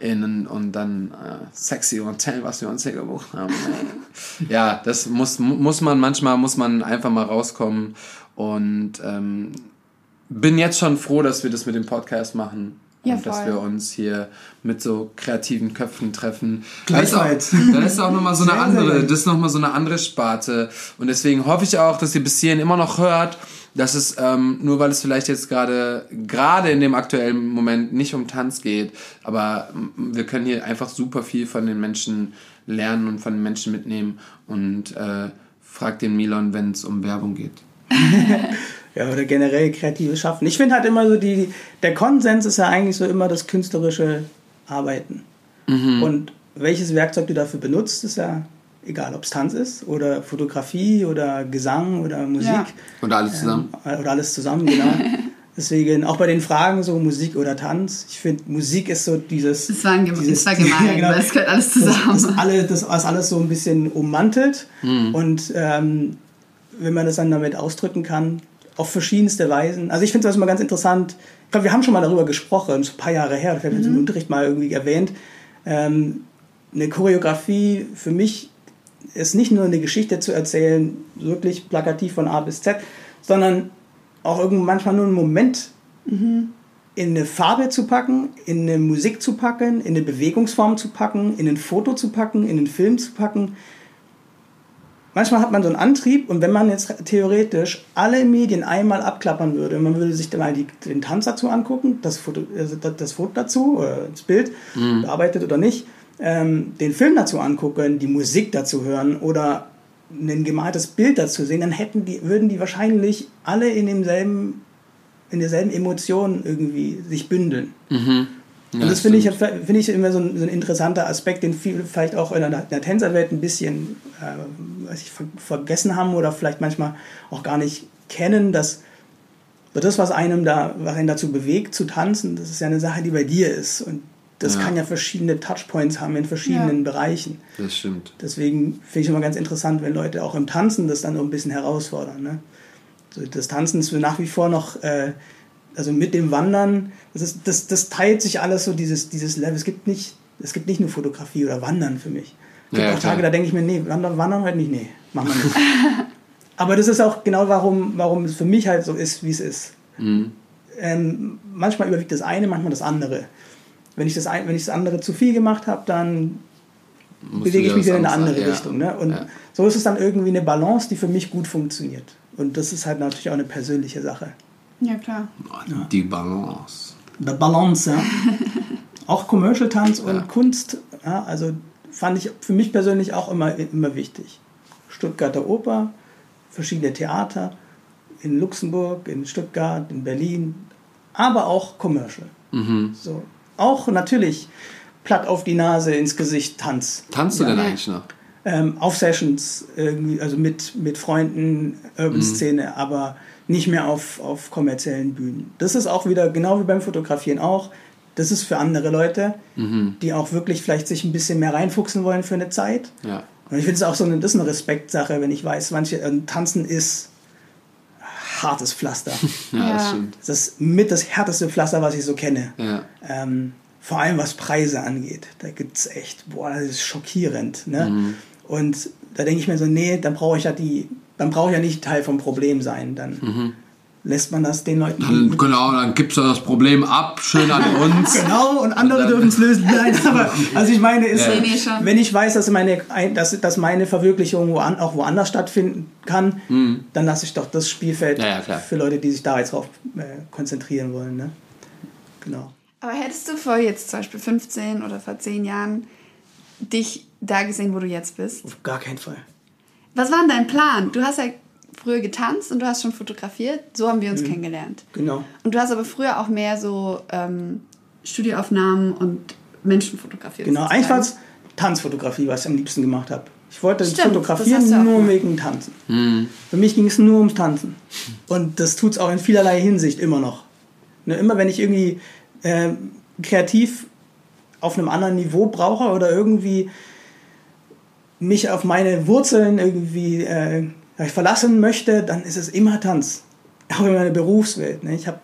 innen und dann äh, sexy Hotel, was wir uns hier gebucht haben. [laughs] ja, das muss muss man manchmal muss man einfach mal rauskommen und ähm, bin jetzt schon froh, dass wir das mit dem Podcast machen. Ja, und dass wir uns hier mit so kreativen Köpfen treffen. Das ist auch, Gleichfalls. das ist auch nochmal so eine andere, das ist nochmal so eine andere Sparte. Und deswegen hoffe ich auch, dass ihr bis hierhin immer noch hört, dass es, ähm, nur weil es vielleicht jetzt gerade, gerade in dem aktuellen Moment nicht um Tanz geht, aber wir können hier einfach super viel von den Menschen lernen und von den Menschen mitnehmen und äh, fragt den Milon, wenn es um Werbung geht. [laughs] Ja, oder generell kreatives Schaffen. Ich finde halt immer so, die, der Konsens ist ja eigentlich so immer das künstlerische Arbeiten. Mhm. Und welches Werkzeug du dafür benutzt, ist ja egal, ob es Tanz ist oder Fotografie oder Gesang oder Musik. Ja. Und alles zusammen. Ähm, oder alles zusammen, genau. [laughs] Deswegen, auch bei den Fragen so Musik oder Tanz, ich finde, Musik ist so dieses... Es war, ein, dieses- es war gemein, [laughs] Ja, genau. weil es gehört alles zusammen. Das, [laughs] das, alle, das was alles so ein bisschen ummantelt. Und ähm, wenn man das dann damit ausdrücken kann, auf verschiedenste Weisen. Also ich finde das immer ganz interessant. Ich glaube, wir haben schon mal darüber gesprochen, ein paar Jahre her, vielleicht es im Unterricht mal irgendwie erwähnt. Ähm, eine Choreografie für mich ist nicht nur eine Geschichte zu erzählen, wirklich plakativ von A bis Z, sondern auch irgend manchmal nur einen Moment in eine Farbe zu packen, in eine Musik zu packen, in eine Bewegungsform zu packen, in ein Foto zu packen, in einen Film zu packen. Manchmal hat man so einen Antrieb und wenn man jetzt theoretisch alle Medien einmal abklappern würde, man würde sich dann mal die, den Tanz dazu angucken, das Foto, also das Foto dazu das Bild, mhm. bearbeitet oder nicht, ähm, den Film dazu angucken, die Musik dazu hören oder ein gemaltes Bild dazu sehen, dann hätten die, würden die wahrscheinlich alle in demselben, in derselben Emotion irgendwie sich bündeln. Mhm. Ja, und das finde ich, find ich immer so ein, so ein, interessanter Aspekt, den viele vielleicht auch in der, in der Tänzerwelt ein bisschen äh, ich, vergessen haben oder vielleicht manchmal auch gar nicht kennen, dass das, was einem da, was einen dazu bewegt zu tanzen, das ist ja eine Sache, die bei dir ist. Und das ja. kann ja verschiedene Touchpoints haben in verschiedenen ja. Bereichen. Das stimmt. Deswegen finde ich immer ganz interessant, wenn Leute auch im Tanzen das dann so ein bisschen herausfordern. Ne? So, das Tanzen ist nach wie vor noch, äh, also mit dem Wandern, das, ist, das, das teilt sich alles so dieses, dieses Level. Es gibt, nicht, es gibt nicht nur Fotografie oder Wandern für mich. Es gibt ja, auch Tage, da denke ich mir, nee, Wandern, Wandern halt nicht, nee, machen wir nicht. [laughs] Aber das ist auch genau, warum, warum es für mich halt so ist, wie es ist. Mhm. Ähm, manchmal überwiegt das eine, manchmal das andere. Wenn ich das, ein, wenn ich das andere zu viel gemacht habe, dann Musst bewege ich mich wieder in eine andere ja. Richtung. Ne? Und ja. so ist es dann irgendwie eine Balance, die für mich gut funktioniert. Und das ist halt natürlich auch eine persönliche Sache. Ja, klar. Die Balance. Die Balance, ja. [laughs] auch Commercial-Tanz und ja. Kunst, ja, also fand ich für mich persönlich auch immer, immer wichtig. Stuttgarter Oper, verschiedene Theater, in Luxemburg, in Stuttgart, in Berlin, aber auch Commercial. Mhm. So, auch natürlich platt auf die Nase, ins Gesicht, Tanz. Tanzt du ja. denn eigentlich noch? Ähm, auf Sessions, irgendwie, also mit, mit Freunden, Urban-Szene, mhm. aber nicht mehr auf, auf kommerziellen Bühnen. Das ist auch wieder, genau wie beim Fotografieren auch, das ist für andere Leute, mhm. die auch wirklich vielleicht sich ein bisschen mehr reinfuchsen wollen für eine Zeit. Ja. Und ich finde es auch so eine, das ist eine Respektsache, wenn ich weiß, manche äh, Tanzen ist hartes Pflaster. [laughs] ja, das stimmt. Das ist mit das härteste Pflaster, was ich so kenne. Ja. Ähm, vor allem was Preise angeht. Da gibt es echt, boah, das ist schockierend. Ne? Mhm. Und da denke ich mir so, nee, dann brauche ich ja die, dann brauche ich ja nicht Teil vom Problem sein. Dann mhm. lässt man das den Leuten. Dann, genau, dann gibst du das Problem ab, schön an [laughs] uns. genau, und andere dürfen es lösen. [laughs] Nein, aber also ich meine, ist, ja. wenn ich weiß, dass meine, dass, dass meine Verwirklichung wo auch woanders stattfinden kann, mhm. dann lasse ich doch das Spielfeld ja, ja, für Leute, die sich da jetzt drauf äh, konzentrieren wollen. Ne? Genau. Aber hättest du vor jetzt zum Beispiel 15 oder vor 10 Jahren dich da gesehen, wo du jetzt bist? Auf gar keinen Fall. Was war denn dein Plan? Du hast ja früher getanzt und du hast schon fotografiert. So haben wir uns mhm. kennengelernt. Genau. Und du hast aber früher auch mehr so ähm, Studioaufnahmen und Menschen fotografiert. Genau, eigentlich war es Tanzfotografie, was ich am liebsten gemacht habe. Ich wollte Stimmt, fotografieren nur wegen Tanzen. Mhm. Für mich ging es nur ums Tanzen. Und das tut es auch in vielerlei Hinsicht immer noch. Ne, immer wenn ich irgendwie äh, kreativ auf einem anderen Niveau brauche oder irgendwie mich auf meine Wurzeln irgendwie äh, verlassen möchte, dann ist es immer Tanz. Auch in meiner Berufswelt. Ne? Ich habe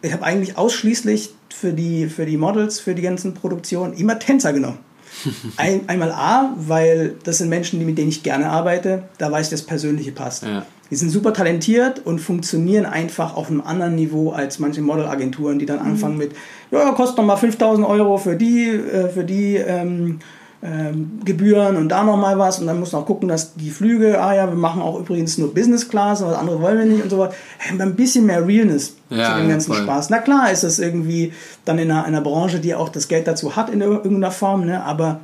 ich hab eigentlich ausschließlich für die, für die Models, für die ganzen Produktionen immer Tänzer genommen. [laughs] Ein, einmal A, weil das sind Menschen, die, mit denen ich gerne arbeite, da weiß ich, das Persönliche passt. Ja. Die sind super talentiert und funktionieren einfach auf einem anderen Niveau als manche Modelagenturen, die dann mhm. anfangen mit, ja, kostet nochmal 5000 Euro für die, äh, für die ähm, ähm, Gebühren und da nochmal was und dann muss noch gucken, dass die Flüge, ah ja, wir machen auch übrigens nur Business Class und was andere wollen wir nicht und so weiter. Ein bisschen mehr Realness ja, zu dem ganzen ja, Spaß. Na klar ist das irgendwie dann in einer, einer Branche, die auch das Geld dazu hat in irgendeiner Form, ne? aber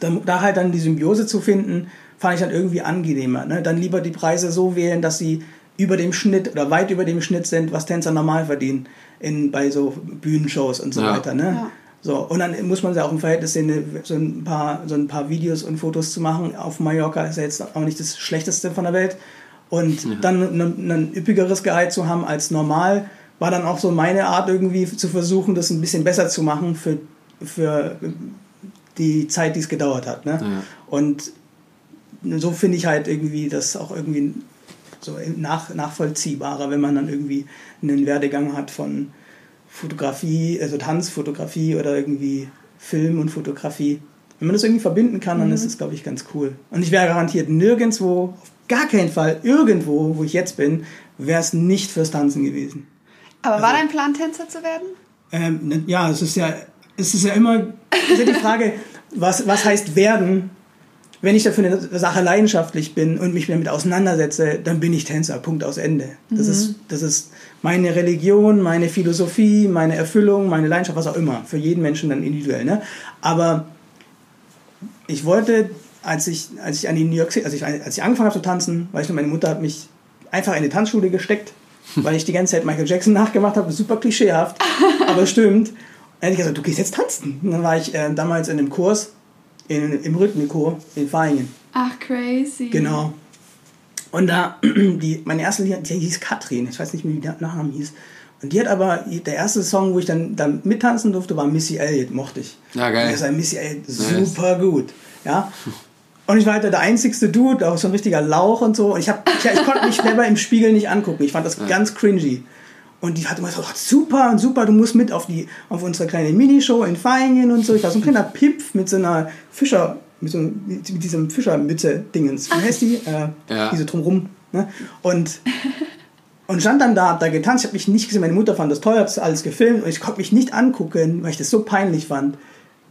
da, da halt dann die Symbiose zu finden, fand ich dann irgendwie angenehmer. Ne? Dann lieber die Preise so wählen, dass sie über dem Schnitt oder weit über dem Schnitt sind, was Tänzer normal verdienen in, bei so Bühnenshows und so ja. weiter. Ne? Ja. So, und dann muss man ja auch im Verhältnis sehen, so ein, paar, so ein paar Videos und Fotos zu machen. Auf Mallorca ist ja jetzt auch nicht das Schlechteste von der Welt. Und ja. dann ein, ein üppigeres Gehalt zu haben als normal, war dann auch so meine Art irgendwie zu versuchen, das ein bisschen besser zu machen für, für die Zeit, die es gedauert hat. Ne? Ja. Und so finde ich halt irgendwie das auch irgendwie so nach, nachvollziehbarer, wenn man dann irgendwie einen Werdegang hat von Fotografie, also Tanzfotografie oder irgendwie Film und Fotografie. Wenn man das irgendwie verbinden kann, dann mhm. ist es, glaube ich, ganz cool. Und ich wäre garantiert nirgendwo, auf gar keinen Fall, irgendwo, wo ich jetzt bin, wäre es nicht fürs Tanzen gewesen. Aber also, war dein Plan, Tänzer zu werden? Ähm, ne, ja, es ist ja, es ist ja immer ist ja die Frage, [laughs] was, was heißt werden wenn ich dafür eine Sache leidenschaftlich bin und mich damit auseinandersetze, dann bin ich Tänzer. Punkt aus Ende. Das, Mhm. ist, das ist meine Religion, meine Philosophie, meine Erfüllung, meine Leidenschaft, was auch immer. Für jeden Menschen dann individuell. Ne? Aber ich wollte, als ich, als ich an die New York City, als ich, als ich angefangen habe zu tanzen, weißt du, meine Mutter hat mich einfach in eine Tanzschule gesteckt, weil ich die ganze Zeit Michael Jackson nachgemacht habe. Super klischeehaft, [laughs] aber stimmt. Dann hätte ich gesagt, du gehst jetzt tanzen. Und dann war ich äh, damals in einem Kurs in, im Rhythmikchor in Vaihingen. Ach, crazy. Genau. Und da, [clears throat] die, meine erste Lied, die hieß Katrin, ich weiß nicht, wie der Nachname hieß. Und die hat aber, der erste Song, wo ich dann, dann mittanzen durfte, war Missy Elliott, mochte ich. Ja, geil. Und Missy Elliott, Nice. super gut. Ja. Und ich war halt der einzigste Dude, auch so ein richtiger Lauch und so. Und ich, hab, ich, ich konnte mich selber im Spiegel nicht angucken. Ich fand das ganz cringy. Und die hat immer so, oh, super und super, du musst mit auf, die, auf unsere kleine Minishow in Vaihingen und so. Ich war so ein kleiner Pimpf mit so einer Fischer, mit, so, mit diesem Fischermütze-Dingens. Wie heißt die? Äh, Ja. Diese drumrum. Ne? Und, und stand dann da, hab da getanzt. Ich habe mich nicht gesehen. Meine Mutter fand das toll, hat alles gefilmt. Und ich konnte mich nicht angucken, weil ich das so peinlich fand,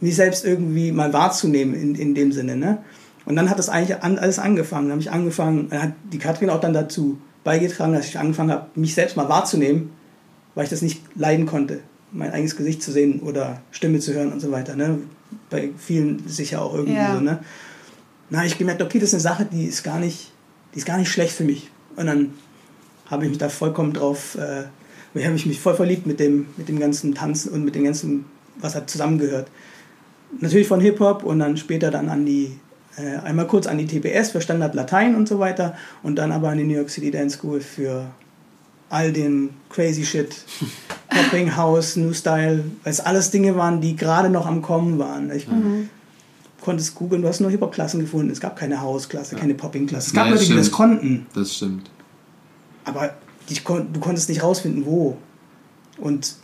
mich selbst irgendwie mal wahrzunehmen in, in dem Sinne. Ne? Und dann hat das eigentlich an, alles angefangen. Dann habe ich angefangen, dann hat die Katrin auch dann dazu beigetragen, dass ich angefangen habe, mich selbst mal wahrzunehmen, weil ich das nicht leiden konnte, mein eigenes Gesicht zu sehen oder Stimme zu hören und so weiter. Ne? Bei vielen sicher auch irgendwie Ja. so. Ne? Na, ich gemerkt, okay, das ist eine Sache, die ist gar nicht, die ist gar nicht schlecht für mich. Und dann habe ich mich da vollkommen drauf, äh, habe ich mich voll verliebt mit dem, mit dem ganzen Tanzen und mit dem ganzen, was da zusammengehört. Natürlich von Hip-Hop und dann später dann an die, äh, einmal kurz an die TPS für Standard Latein und so weiter und dann aber an die New York City Dance School für all den crazy Shit, [laughs] Popping House, New Style, weil es alles Dinge waren, die gerade noch am Kommen waren. Ich konnte es googeln, du hast nur Hip-Hop-Klassen gefunden, es gab keine House-Klasse, keine Popping-Klasse. Es gab Ja, Leute, die das stimmt. konnten, Das stimmt. aber die, kon- du konntest nicht rausfinden, wo. Und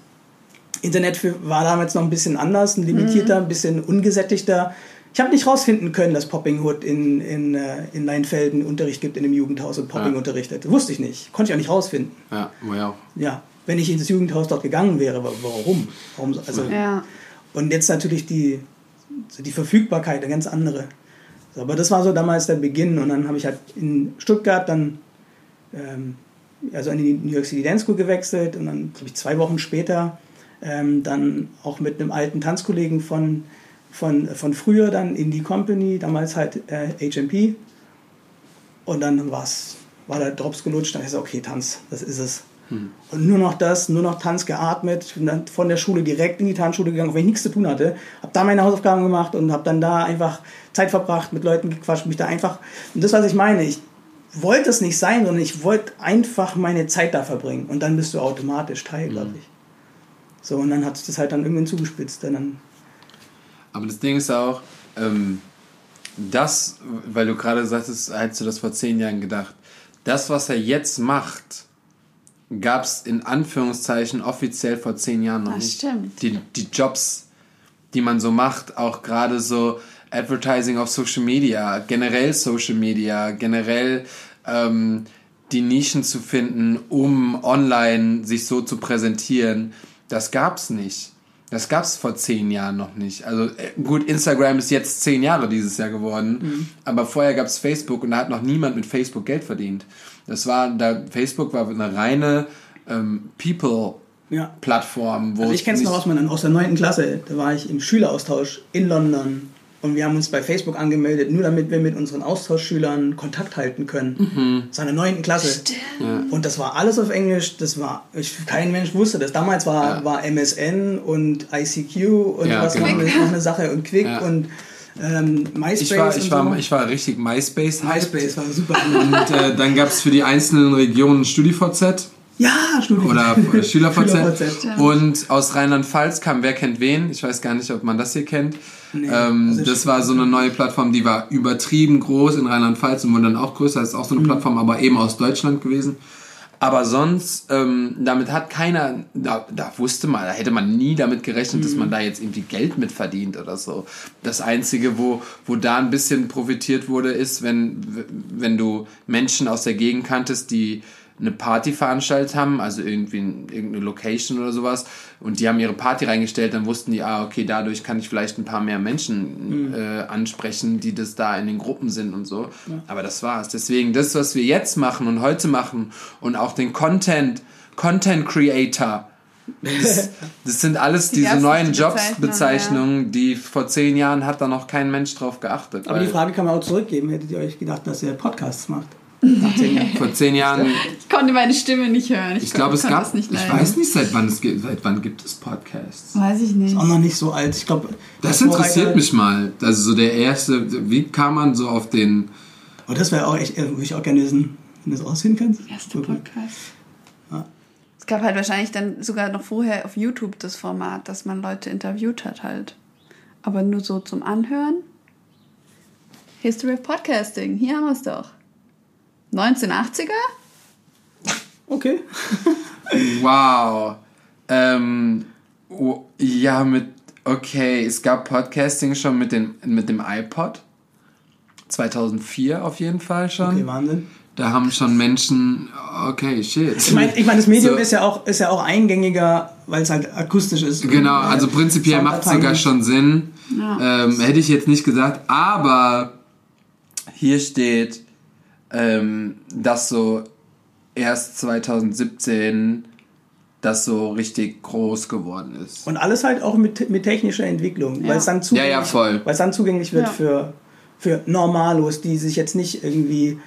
Internet für, war damals noch ein bisschen anders, ein limitierter, ein bisschen ungesättigter. Ich habe nicht rausfinden können, dass Popping Hood in, in, äh, in Leinfelden Unterricht gibt in einem Jugendhaus und Popping Ja. unterrichtet. Wusste ich nicht. Konnte ich auch nicht rausfinden. Ja, wow. Ja, wenn ich ins Jugendhaus dort gegangen wäre, wa- warum? warum so- also, Ja. Und jetzt natürlich die, die Verfügbarkeit, eine ganz andere. Aber das war so damals der Beginn. Und dann habe ich halt in Stuttgart dann ähm, also an die New York City Dance School gewechselt und dann, glaube ich, zwei Wochen später ähm, dann auch mit einem alten Tanzkollegen von, von, von früher dann in die Company, damals halt äh, HMP. Und dann war's, war der Drops gelutscht, dann ist okay, Tanz, das ist es. Und nur noch das, nur noch Tanz geatmet, bin dann von der Schule direkt in die Tanzschule gegangen, wenn ich nichts zu tun hatte. Habe da meine Hausaufgaben gemacht und habe dann da einfach Zeit verbracht, mit Leuten gequatscht, mich da einfach. Und das, was ich meine, ich wollte es nicht sein, sondern ich wollte einfach meine Zeit da verbringen. Und dann bist du automatisch Teil, glaube ich. So, und dann hat sich das halt dann irgendwann zugespitzt. Dann, Aber das Ding ist auch, ähm, das, weil du gerade sagtest, hättest du das vor zehn Jahren gedacht, das, was er jetzt macht, gab es in Anführungszeichen offiziell vor zehn Jahren noch Das nicht. stimmt. Die, die Jobs, die man so macht, auch gerade so Advertising auf Social Media, generell Social Media, generell ähm, die Nischen zu finden, um online sich so zu präsentieren, das gab's nicht. Das gab's vor zehn Jahren noch nicht. Also äh, gut, Instagram ist jetzt zehn Jahre dieses Jahr geworden, aber vorher gab's Facebook und da hat noch niemand mit Facebook Geld verdient. Das war, da Facebook war eine reine ähm, People ja. Plattform, wo Also ich kenne es noch aus, meiner, aus der 9. Klasse. Da war ich im Schüleraustausch in London. Und wir haben uns bei Facebook angemeldet, nur damit wir mit unseren Austauschschülern Kontakt halten können. In der 9. Klasse. Und das war alles auf Englisch. Das war, ich, kein Mensch wusste das. Damals war, Ja. war MSN und ICQ und Ja, was genau. noch, eine, noch eine Sache und Quick Ja. und ähm, MySpace. ich war, ich war, so. ich war richtig MySpace. MySpace war super. Und äh, dann gab es für die einzelnen Regionen StudiVZ ja, Studio. oder [laughs] SchülerVZ. SchülerVZ. Und aus Rheinland-Pfalz kam Wer kennt wen. Ich weiß gar nicht, ob man das hier kennt. Nee, ähm, also das war so eine neue Plattform, die war übertrieben groß in Rheinland-Pfalz und wurde dann auch größer. Das ist auch so eine Mhm. Plattform, aber eben aus Deutschland gewesen. Aber sonst, ähm, damit hat keiner, da, da wusste man, da hätte man nie damit gerechnet, dass Mhm. man da jetzt irgendwie Geld mit verdient oder so. Das Einzige, wo, wo da ein bisschen profitiert wurde, ist, wenn, wenn du Menschen aus der Gegend kanntest, die eine Party veranstaltet haben, also irgendwie in, irgendeine Location oder sowas, und die haben ihre Party reingestellt, dann wussten die, ah, okay, dadurch kann ich vielleicht ein paar mehr Menschen äh, ansprechen, die das da in den Gruppen sind und so. Aber das war's. Deswegen, das, was wir jetzt machen und heute machen und auch den Content, Content Creator, das, [laughs] das sind alles Die diese neuen Jobsbezeichnungen, die vor zehn Jahren hat da noch kein Mensch drauf geachtet. Aber die Frage kann man auch zurückgeben. Hättet ihr euch gedacht, dass ihr Podcasts macht? Nach zehn Jahren. vor zehn Jahren, Ich konnte meine Stimme nicht hören. ich glaube, es gab, das nicht ich weiß nicht, seit wann es gibt, seit wann gibt es Podcasts. Weiß ich nicht. Ist auch noch nicht so alt. Ich glaube, Das interessiert mich mal. Also so der erste, wie kam man so auf den, Oh, das wäre auch echt, äh, würde ich auch gerne wissen, wenn du das rausfinden kannst. Erster. Podcast. Ja. Es gab halt wahrscheinlich dann sogar noch vorher auf YouTube das Format, dass man Leute interviewt hat halt. Aber nur so zum Anhören. History of Podcasting, hier haben wir es doch. 1980er? Okay. wow, ähm, oh, ja, mit, okay, es gab Podcasting schon mit, den, mit dem iPod. 2004 auf jeden Fall schon. Okay, Wahnsinn. Da haben schon Menschen, okay, shit. Ich meine, ich mein, das Medium So. ist, ja auch, ist ja auch eingängiger, weil es halt akustisch ist. Genau, Und, also prinzipiell macht es sogar schon Sinn. Ja. Ähm, hätte ich jetzt nicht gesagt, aber hier steht, ähm, dass so erst 2017 das so richtig groß geworden ist. Und alles halt auch mit, mit technischer Entwicklung, Ja. weil es dann Ja, zugänglich, ja, voll. Weil es dann zugänglich wird Ja. für, für Normalos, die sich jetzt nicht irgendwie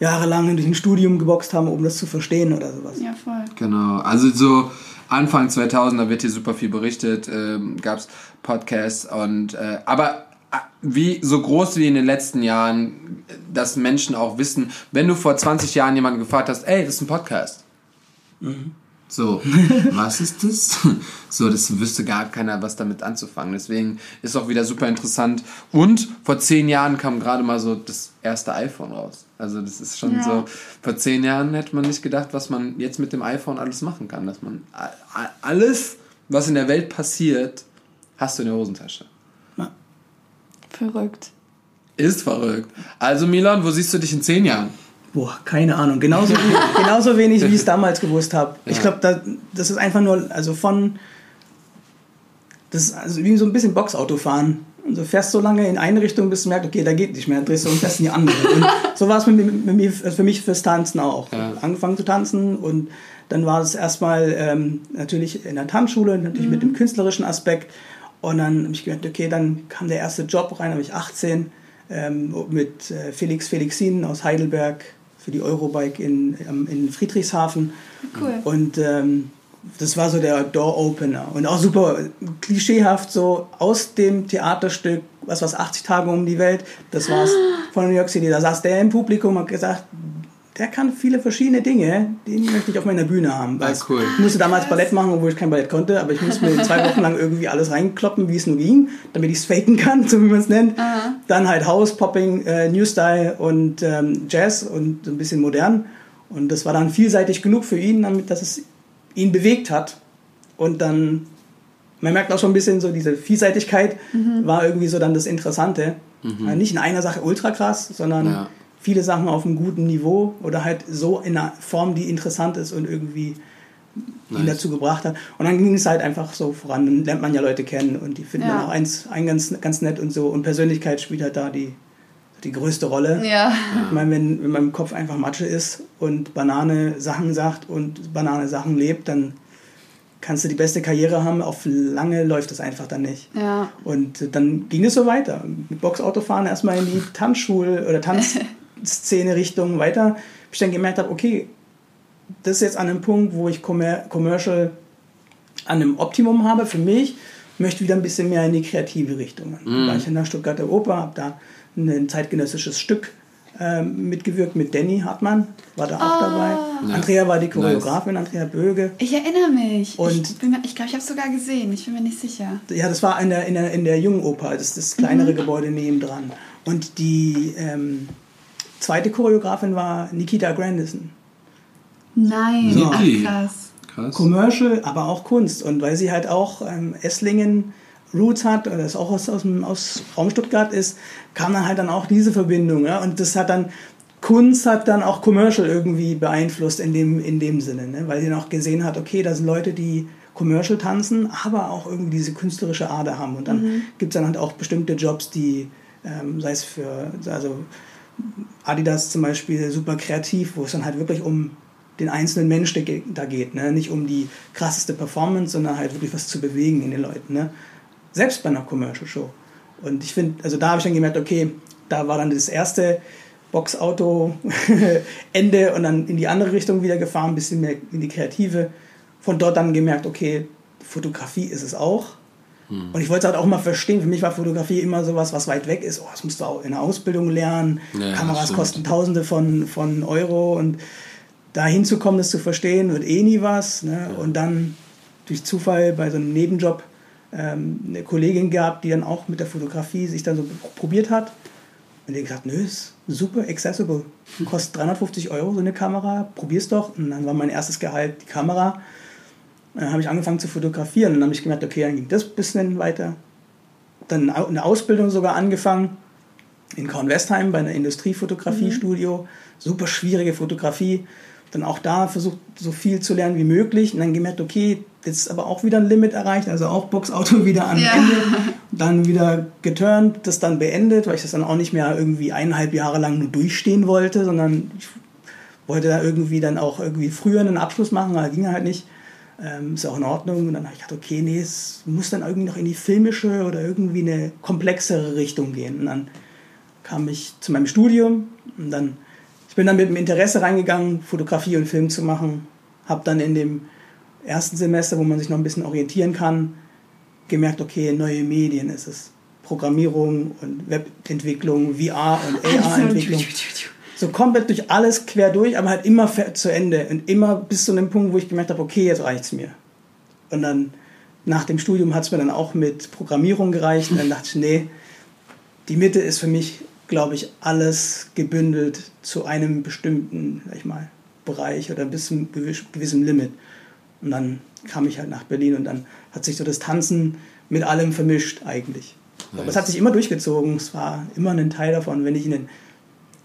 jahrelang durch ein Studium geboxt haben, um das zu verstehen oder sowas. Ja, voll. Genau, also so Anfang 2000, da wird hier super viel berichtet, ähm, gab es Podcasts und, äh, aber wie so groß wie in den letzten Jahren, dass Menschen auch wissen, wenn du vor 20 Jahren jemanden gefragt hast, ey, das ist ein Podcast. So, [laughs] was ist das? So, das wüsste gar keiner, was damit anzufangen. Deswegen ist auch wieder super interessant. Und vor zehn Jahren kam gerade mal so das erste iPhone raus. Also das ist schon Ja. so, vor zehn Jahren hätte man nicht gedacht, was man jetzt mit dem iPhone alles machen kann. Dass man alles, was in der Welt passiert, hast du in der Hosentasche. Verrückt. Ist verrückt. Also Milan, wo siehst du dich in zehn Jahren? Boah, keine Ahnung. Genauso, wie, [laughs] genauso wenig, wie ich es damals gewusst habe. Ich Ja. glaube, da, das ist einfach nur, also von, das ist also wie so ein bisschen Boxauto fahren. Und du fährst so lange in eine Richtung, bis du merkst, okay, da geht nicht mehr, dann drehst du und fährst in die andere. Und so war es mit, mir- mit mir, für mich fürs Tanzen auch. Ja. Angefangen zu tanzen und dann war es erstmal ähm, natürlich in der Tanzschule, natürlich mit dem künstlerischen Aspekt. Und dann habe ich gedacht, okay, dann kam der erste Job rein, da war ich 18, ähm, mit äh, Felix Felixin aus Heidelberg für die Eurobike in, ähm, in Friedrichshafen. Cool. Und ähm, das war so der Door-Opener. Und auch super klischeehaft so aus dem Theaterstück, was was 80 Tage um die Welt, das war's von New York City. Da saß der im Publikum und hat gesagt, der kann viele verschiedene Dinge, die möchte ich auf meiner Bühne haben. Ah, cool. Ich musste damals Ballett machen, obwohl ich kein Ballett konnte, aber ich musste mir [laughs] zwei Wochen lang irgendwie alles reinkloppen, wie es nur ging, damit ich es faken kann, [laughs] so wie man es nennt. Dann halt House, Popping, äh, New Style und ähm, Jazz und so ein bisschen modern. Und das war dann vielseitig genug für ihn, damit dass es ihn bewegt hat. Und dann, man merkt auch schon ein bisschen so, diese Vielseitigkeit war irgendwie so dann das Interessante. Äh, Nicht in einer Sache ultra krass, sondern Ja. Viele Sachen auf einem guten Niveau oder halt so in einer Form, die interessant ist und irgendwie ihn Nice. dazu gebracht hat. Und dann ging es halt einfach so voran. Dann lernt man ja Leute kennen und die finden Ja. dann auch eins, einen ganz, ganz nett und so. Und Persönlichkeit spielt halt da die, die größte Rolle. Ja. Ich meine, wenn, wenn mein Kopf einfach Matsche ist und Banane Sachen sagt und Banane Sachen lebt, dann kannst du die beste Karriere haben. Auf lange läuft das einfach dann nicht. Ja. Und dann ging es so weiter. Mit Boxautofahren erstmal in die Tanzschule oder [laughs] Tanzszene-Richtung weiter. Bis ich dann gemerkt habe, okay, das ist jetzt an einem Punkt, wo ich Commer Commercial an einem Optimum habe für mich, möchte wieder ein bisschen mehr in die kreative Richtung. Dann war ich in der Stuttgarter Oper, habe da ein zeitgenössisches Stück ähm, mitgewirkt mit Danny Hartmann, war da auch dabei. Ja. Andrea war die Choreografin, Andrea Böge. Ich erinnere mich. Und- ich mir- ich glaube, ich habe es sogar gesehen. Ich bin mir nicht sicher. Ja, das war in der, in der, in der jungen Oper, das ist das kleinere Gebäude nebendran. Und die ähm, zweite Choreografin war Nikita Grandison. Nein. Niki. Ach, krass. Krass. Commercial, aber auch Kunst. Und weil sie halt auch ähm, Esslingen Roots hat, oder das auch aus, aus, aus Raum Stuttgart ist, kam dann halt dann auch diese Verbindung. Ja? Und das hat dann Kunst hat dann auch Commercial irgendwie beeinflusst in dem, in dem Sinne, ne? weil sie dann auch gesehen hat, okay, da sind Leute, die Commercial tanzen, aber auch irgendwie diese künstlerische Ader haben. Und dann mhm. gibt es dann halt auch bestimmte Jobs, die, ähm, sei es für, also Adidas zum Beispiel, super kreativ, wo es dann halt wirklich um den einzelnen Mensch da geht, ne? nicht um die krasseste Performance, sondern halt wirklich was zu bewegen in den Leuten. Ne? Selbst bei einer Commercial Show. Und ich finde, also da habe ich dann gemerkt, okay, da war dann das erste Boxauto [laughs] Ende und dann in die andere Richtung wieder gefahren, ein bisschen mehr in die kreative. Von dort dann gemerkt, okay, Fotografie ist es auch. Hm. Und ich wollte es halt auch mal verstehen. Für mich war Fotografie immer sowas, was weit weg ist. Oh, das musst du auch in der Ausbildung lernen. Ja, Kameras kosten Tausende von, von Euro und da hinzukommen, das zu verstehen, wird eh nie was. Ne? Ja. Und dann durch Zufall bei so einem Nebenjob ähm, eine Kollegin gehabt, die dann auch mit der Fotografie sich dann so probiert hat. Und die gesagt, nö, ist super accessible. Kostet 350 Euro so eine Kamera, probier's doch. Und dann war mein erstes Gehalt die Kamera. Dann habe ich angefangen zu fotografieren und dann habe ich gemerkt, okay, dann ging das ein bisschen weiter. Dann eine Ausbildung sogar angefangen in Kornwestheim bei einer Industriefotografiestudio. Mhm. Super schwierige Fotografie dann auch da versucht, so viel zu lernen wie möglich und dann gemerkt, okay, jetzt ist aber auch wieder ein Limit erreicht, also auch Boxauto [laughs] wieder am ja. Ende, dann wieder geturnt, das dann beendet, weil ich das dann auch nicht mehr irgendwie eineinhalb Jahre lang nur durchstehen wollte, sondern ich wollte da irgendwie dann auch irgendwie früher einen Abschluss machen, aber ging halt nicht. Ähm, ist auch in Ordnung. Und dann habe ich gedacht, okay, nee, es muss dann irgendwie noch in die filmische oder irgendwie eine komplexere Richtung gehen. Und dann kam ich zu meinem Studium und dann ich bin dann mit dem Interesse reingegangen, Fotografie und Film zu machen. Habe dann in dem ersten Semester, wo man sich noch ein bisschen orientieren kann, gemerkt, okay, neue Medien ist es. Programmierung und Webentwicklung, VR und AR-Entwicklung. [laughs] So komplett durch alles quer durch, aber halt immer zu Ende. Und immer bis zu einem Punkt, wo ich gemerkt habe, okay, jetzt reicht es mir. Und dann nach dem Studium hat es mir dann auch mit Programmierung gereicht. Und dann dachte ich, nee, die Mitte ist für mich glaube ich, alles gebündelt zu einem bestimmten, sag ich mal, Bereich oder bis zu einem gewissen Limit. Und dann kam ich halt nach Berlin und dann hat sich so das Tanzen mit allem vermischt eigentlich. Nice. Aber es hat sich immer durchgezogen. Es war immer ein Teil davon. Wenn ich, einen,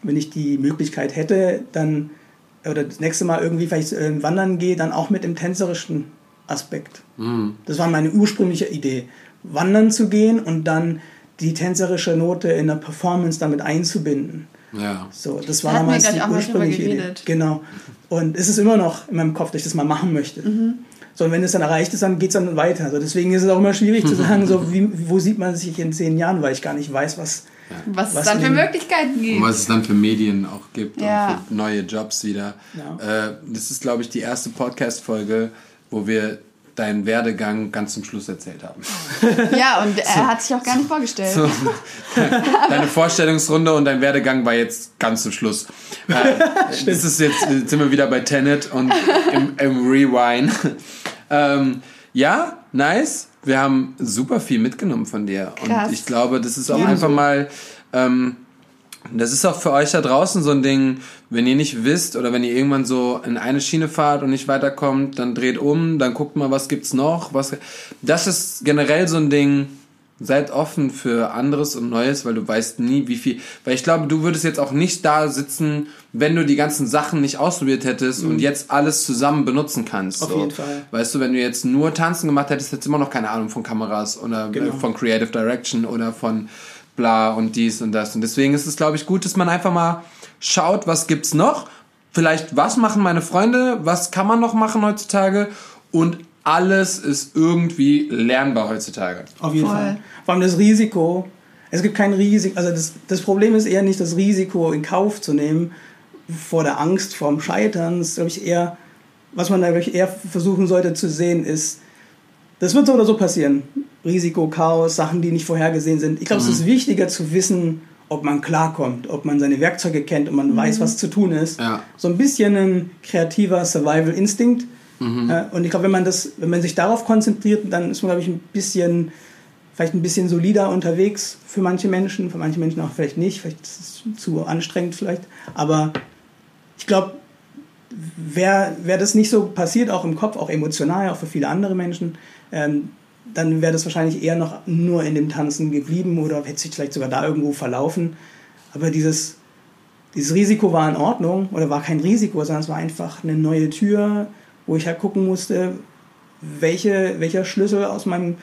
wenn ich die Möglichkeit hätte, dann oder das nächste Mal irgendwie vielleicht äh, wandern gehe, dann auch mit dem tänzerischen Aspekt. Mm. Das war meine ursprüngliche Idee. Wandern zu gehen und dann die tänzerische Note in der Performance damit einzubinden. Ja. So, das war damals die ursprüngliche Idee. Genau. Und es ist immer noch in meinem Kopf, dass ich das mal machen möchte. Mhm. So, und wenn es dann erreicht ist, dann geht es dann weiter. Also deswegen ist es auch immer schwierig zu [laughs] sagen, so, wie, wo sieht man sich in zehn Jahren, weil ich gar nicht weiß, was, ja. was, was es dann für Möglichkeiten gibt. Und was es dann für Medien auch gibt ja. und für neue Jobs wieder. Ja. Äh, das ist, glaube ich, die erste Podcast-Folge, wo wir deinen Werdegang ganz zum Schluss erzählt haben. [laughs] Ja, und er so, hat sich auch gar nicht vorgestellt. So, [laughs] deine Vorstellungsrunde und dein Werdegang war jetzt ganz zum Schluss. Äh, [laughs] das ist jetzt, jetzt sind wir wieder bei Tenet und im, im Rewind. Ähm, ja, nice. Wir haben super viel mitgenommen von dir. Krass. Und ich glaube, das ist auch ja. einfach mal. Ähm, das ist auch für euch da draußen so ein Ding, wenn ihr nicht wisst oder wenn ihr irgendwann so in eine Schiene fahrt und nicht weiterkommt, dann dreht um, dann guckt mal, was gibt's noch, was, das ist generell so ein Ding, seid offen für anderes und Neues, weil du weißt nie, wie viel, weil ich glaube, du würdest jetzt auch nicht da sitzen, wenn du die ganzen Sachen nicht ausprobiert hättest mhm. und jetzt alles zusammen benutzen kannst. Auf so. jeden Fall. Weißt du, wenn du jetzt nur Tanzen gemacht hättest, hättest du immer noch keine Ahnung von Kameras oder genau. von Creative Direction oder von bla und dies und das. Und deswegen ist es, glaube ich, gut, dass man einfach mal schaut, was gibt's noch. Vielleicht, was machen meine Freunde? Was kann man noch machen heutzutage? Und alles ist irgendwie lernbar heutzutage. Auf jeden Voll. Fall. Vor allem das Risiko. Es gibt kein Risiko. Also das, das Problem ist eher nicht das Risiko in Kauf zu nehmen vor der Angst vorm Scheitern. Das ist, glaube ich, eher, was man da, glaube ich, eher versuchen sollte zu sehen, ist, das wird so oder so passieren. Risiko, Chaos, Sachen, die nicht vorhergesehen sind. Ich glaube, mhm. es ist mhm. wichtiger zu wissen, ob man klarkommt, ob man seine Werkzeuge kennt und man mhm. weiß, was zu tun ist. Ja. So ein bisschen ein kreativer Survival-Instinkt. Mhm. Und ich glaube, wenn man das, wenn man sich darauf konzentriert, dann ist man, glaube ich, ein bisschen, vielleicht ein bisschen solider unterwegs für manche Menschen, für manche Menschen auch vielleicht nicht, vielleicht ist es zu anstrengend vielleicht. Aber ich glaube, wäre wär das nicht so passiert, auch im Kopf, auch emotional, auch für viele andere Menschen, ähm, dann wäre das wahrscheinlich eher noch nur in dem Tanzen geblieben oder hätte sich vielleicht sogar da irgendwo verlaufen. Aber dieses, dieses Risiko war in Ordnung oder war kein Risiko, sondern es war einfach eine neue Tür, wo ich halt gucken musste, welche, welcher Schlüssel aus meinem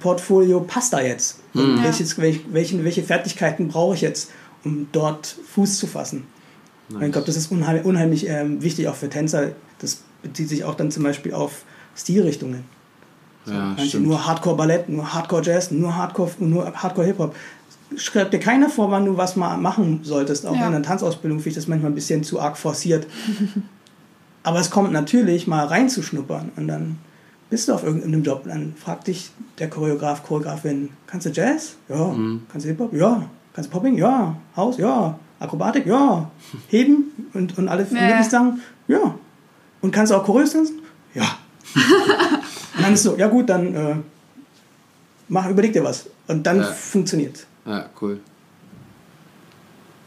Portfolio passt da jetzt? Und Mhm. welches, welche, welche, welche Fertigkeiten brauche ich jetzt, um dort Fuß zu fassen? Und Ich glaube, das ist unheimlich, unheimlich ähm, wichtig auch für Tänzer. Das bezieht sich auch dann zum Beispiel auf Stilrichtungen. Ja, Manche stimmt. nur Hardcore Ballett, nur Hardcore Jazz, nur Hardcore, nur Hardcore Hip Hop. Schreibt dir keiner vor, wann du was mal machen solltest. Auch Ja. in der Tanzausbildung finde ich das manchmal ein bisschen zu arg forciert. [laughs] Aber es kommt natürlich mal reinzuschnuppern und dann bist du auf irgendeinem Job. Dann fragt dich der Choreograf, Choreografin, kannst du Jazz? Ja. Kannst du Hip Hop? Ja. Kannst du Popping? Ja. Haus? Ja. Akrobatik? Ja. [laughs] Heben? Und, und alle ja. sagen, ja. Und kannst du auch Choreos tanzen? Ja. [laughs] Und dann ist so, ja gut, dann äh, mach, überleg dir was. Und dann Ja. funktioniert. Ja, cool.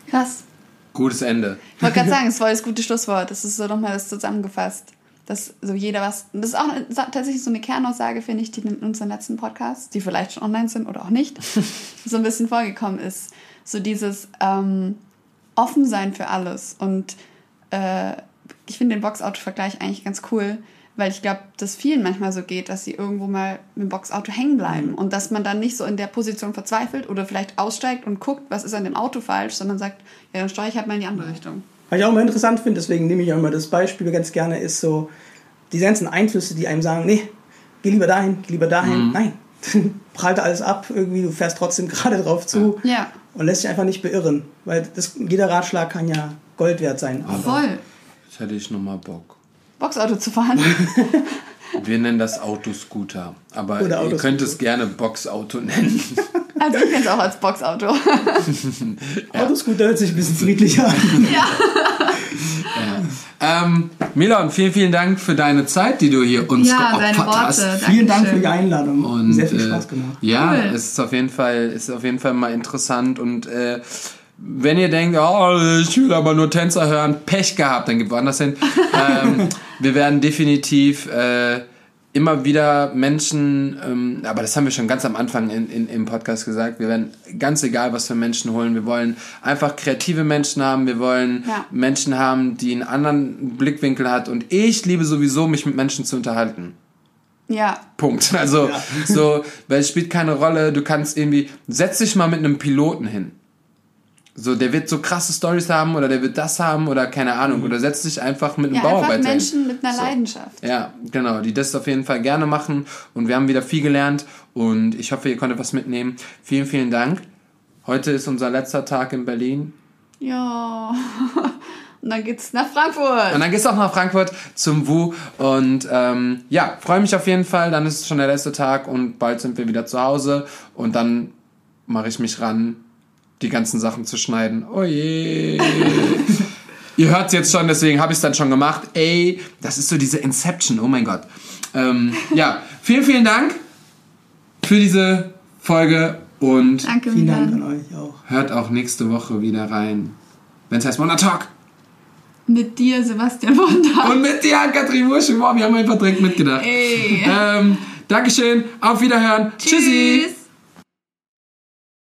Krass. Gutes Ende. Ich wollte gerade sagen, es war das gute Schlusswort. Das ist so nochmal das zusammengefasst. Dass so jeder was. Das ist auch eine, tatsächlich so eine Kernaussage, finde ich, die in unseren letzten Podcasts, die vielleicht schon online sind oder auch nicht, [laughs] so ein bisschen vorgekommen ist. So dieses ähm, offen sein für alles. Und äh, ich finde den Boxauto-Vergleich eigentlich ganz cool, weil ich glaube, dass vielen manchmal so geht, dass sie irgendwo mal mit dem Boxauto hängen bleiben und dass man dann nicht so in der Position verzweifelt oder vielleicht aussteigt und guckt, was ist an dem Auto falsch, sondern sagt, ja, dann steuere ich halt mal in die andere Richtung. Was ich auch immer interessant finde, deswegen nehme ich auch immer das Beispiel ganz gerne, ist so die ganzen Einflüsse, die einem sagen, nee, geh lieber dahin, geh lieber dahin. Nein, [laughs] prallt alles ab, irgendwie, du fährst trotzdem [laughs] gerade drauf zu Ja, und lässt dich einfach nicht beirren. Weil das, jeder Ratschlag kann ja Gold wert sein. Aber voll. Jetzt hätte ich nochmal Bock. Boxauto zu fahren. [laughs] Wir nennen das Autoscooter. Aber Oder ihr könnt es gerne Boxauto nennen. [laughs] Also ich kenne es auch als Boxauto. [laughs] Autoscooter hört sich ein bisschen friedlicher an. ähm, Milan, vielen, vielen Dank für deine Zeit, die du hier uns Ja, deine geopfert Worte. hast. Vielen Dank für die Einladung. Und, Sehr viel äh, Spaß gemacht. Ja, Cool. es ist auf jeden Fall, ist auf jeden Fall mal interessant und äh, wenn ihr denkt, oh, ich will aber nur Tänzer hören, Pech gehabt, dann geht woanders hin. [laughs] ähm, wir werden definitiv äh, immer wieder Menschen, ähm, aber das haben wir schon ganz am Anfang in, in, im Podcast gesagt, wir werden ganz egal, was für Menschen holen, wir wollen einfach kreative Menschen haben, wir wollen Ja. Menschen haben, die einen anderen Blickwinkel hat und ich liebe sowieso, mich mit Menschen zu unterhalten. Ja, Punkt. Also Ja. so, weil es spielt keine Rolle. Du kannst irgendwie setz dich mal mit einem Piloten hin. So, der wird so krasse Stories haben oder der wird das haben oder keine Ahnung. Oder setz dich einfach mit einem ja einfach Bauarbeiter hin. Menschen mit einer So. Leidenschaft. Ja, genau, die das auf jeden Fall gerne machen. Und wir haben wieder viel gelernt und ich hoffe, ihr konntet was mitnehmen. Vielen, vielen Dank. Heute ist unser letzter Tag in Berlin. Ja. [laughs] Und dann geht's nach Frankfurt. Und dann geht's auch nach Frankfurt zum Wu. Und ähm, ja, freue mich auf jeden Fall. Dann ist es schon der letzte Tag und bald sind wir wieder zu Hause. Und dann mache ich mich ran, die ganzen Sachen zu schneiden. Oh je. [laughs] Ihr hört es jetzt schon, deswegen habe ich es dann schon gemacht. Ey, das ist so diese Inception. Oh mein Gott. Ähm, ja, vielen, vielen Dank für diese Folge und Danke, Vielen Dank an euch auch. hört auch nächste Woche wieder rein. Wenn es heißt Monat Talk. Mit dir, Sebastian Wunder. Und mit dir, Katrin Wursche. Boah, wir haben einfach direkt mitgedacht. Ey. Ähm, Dankeschön, auf Wiederhören. Tschüssi. Tschüss.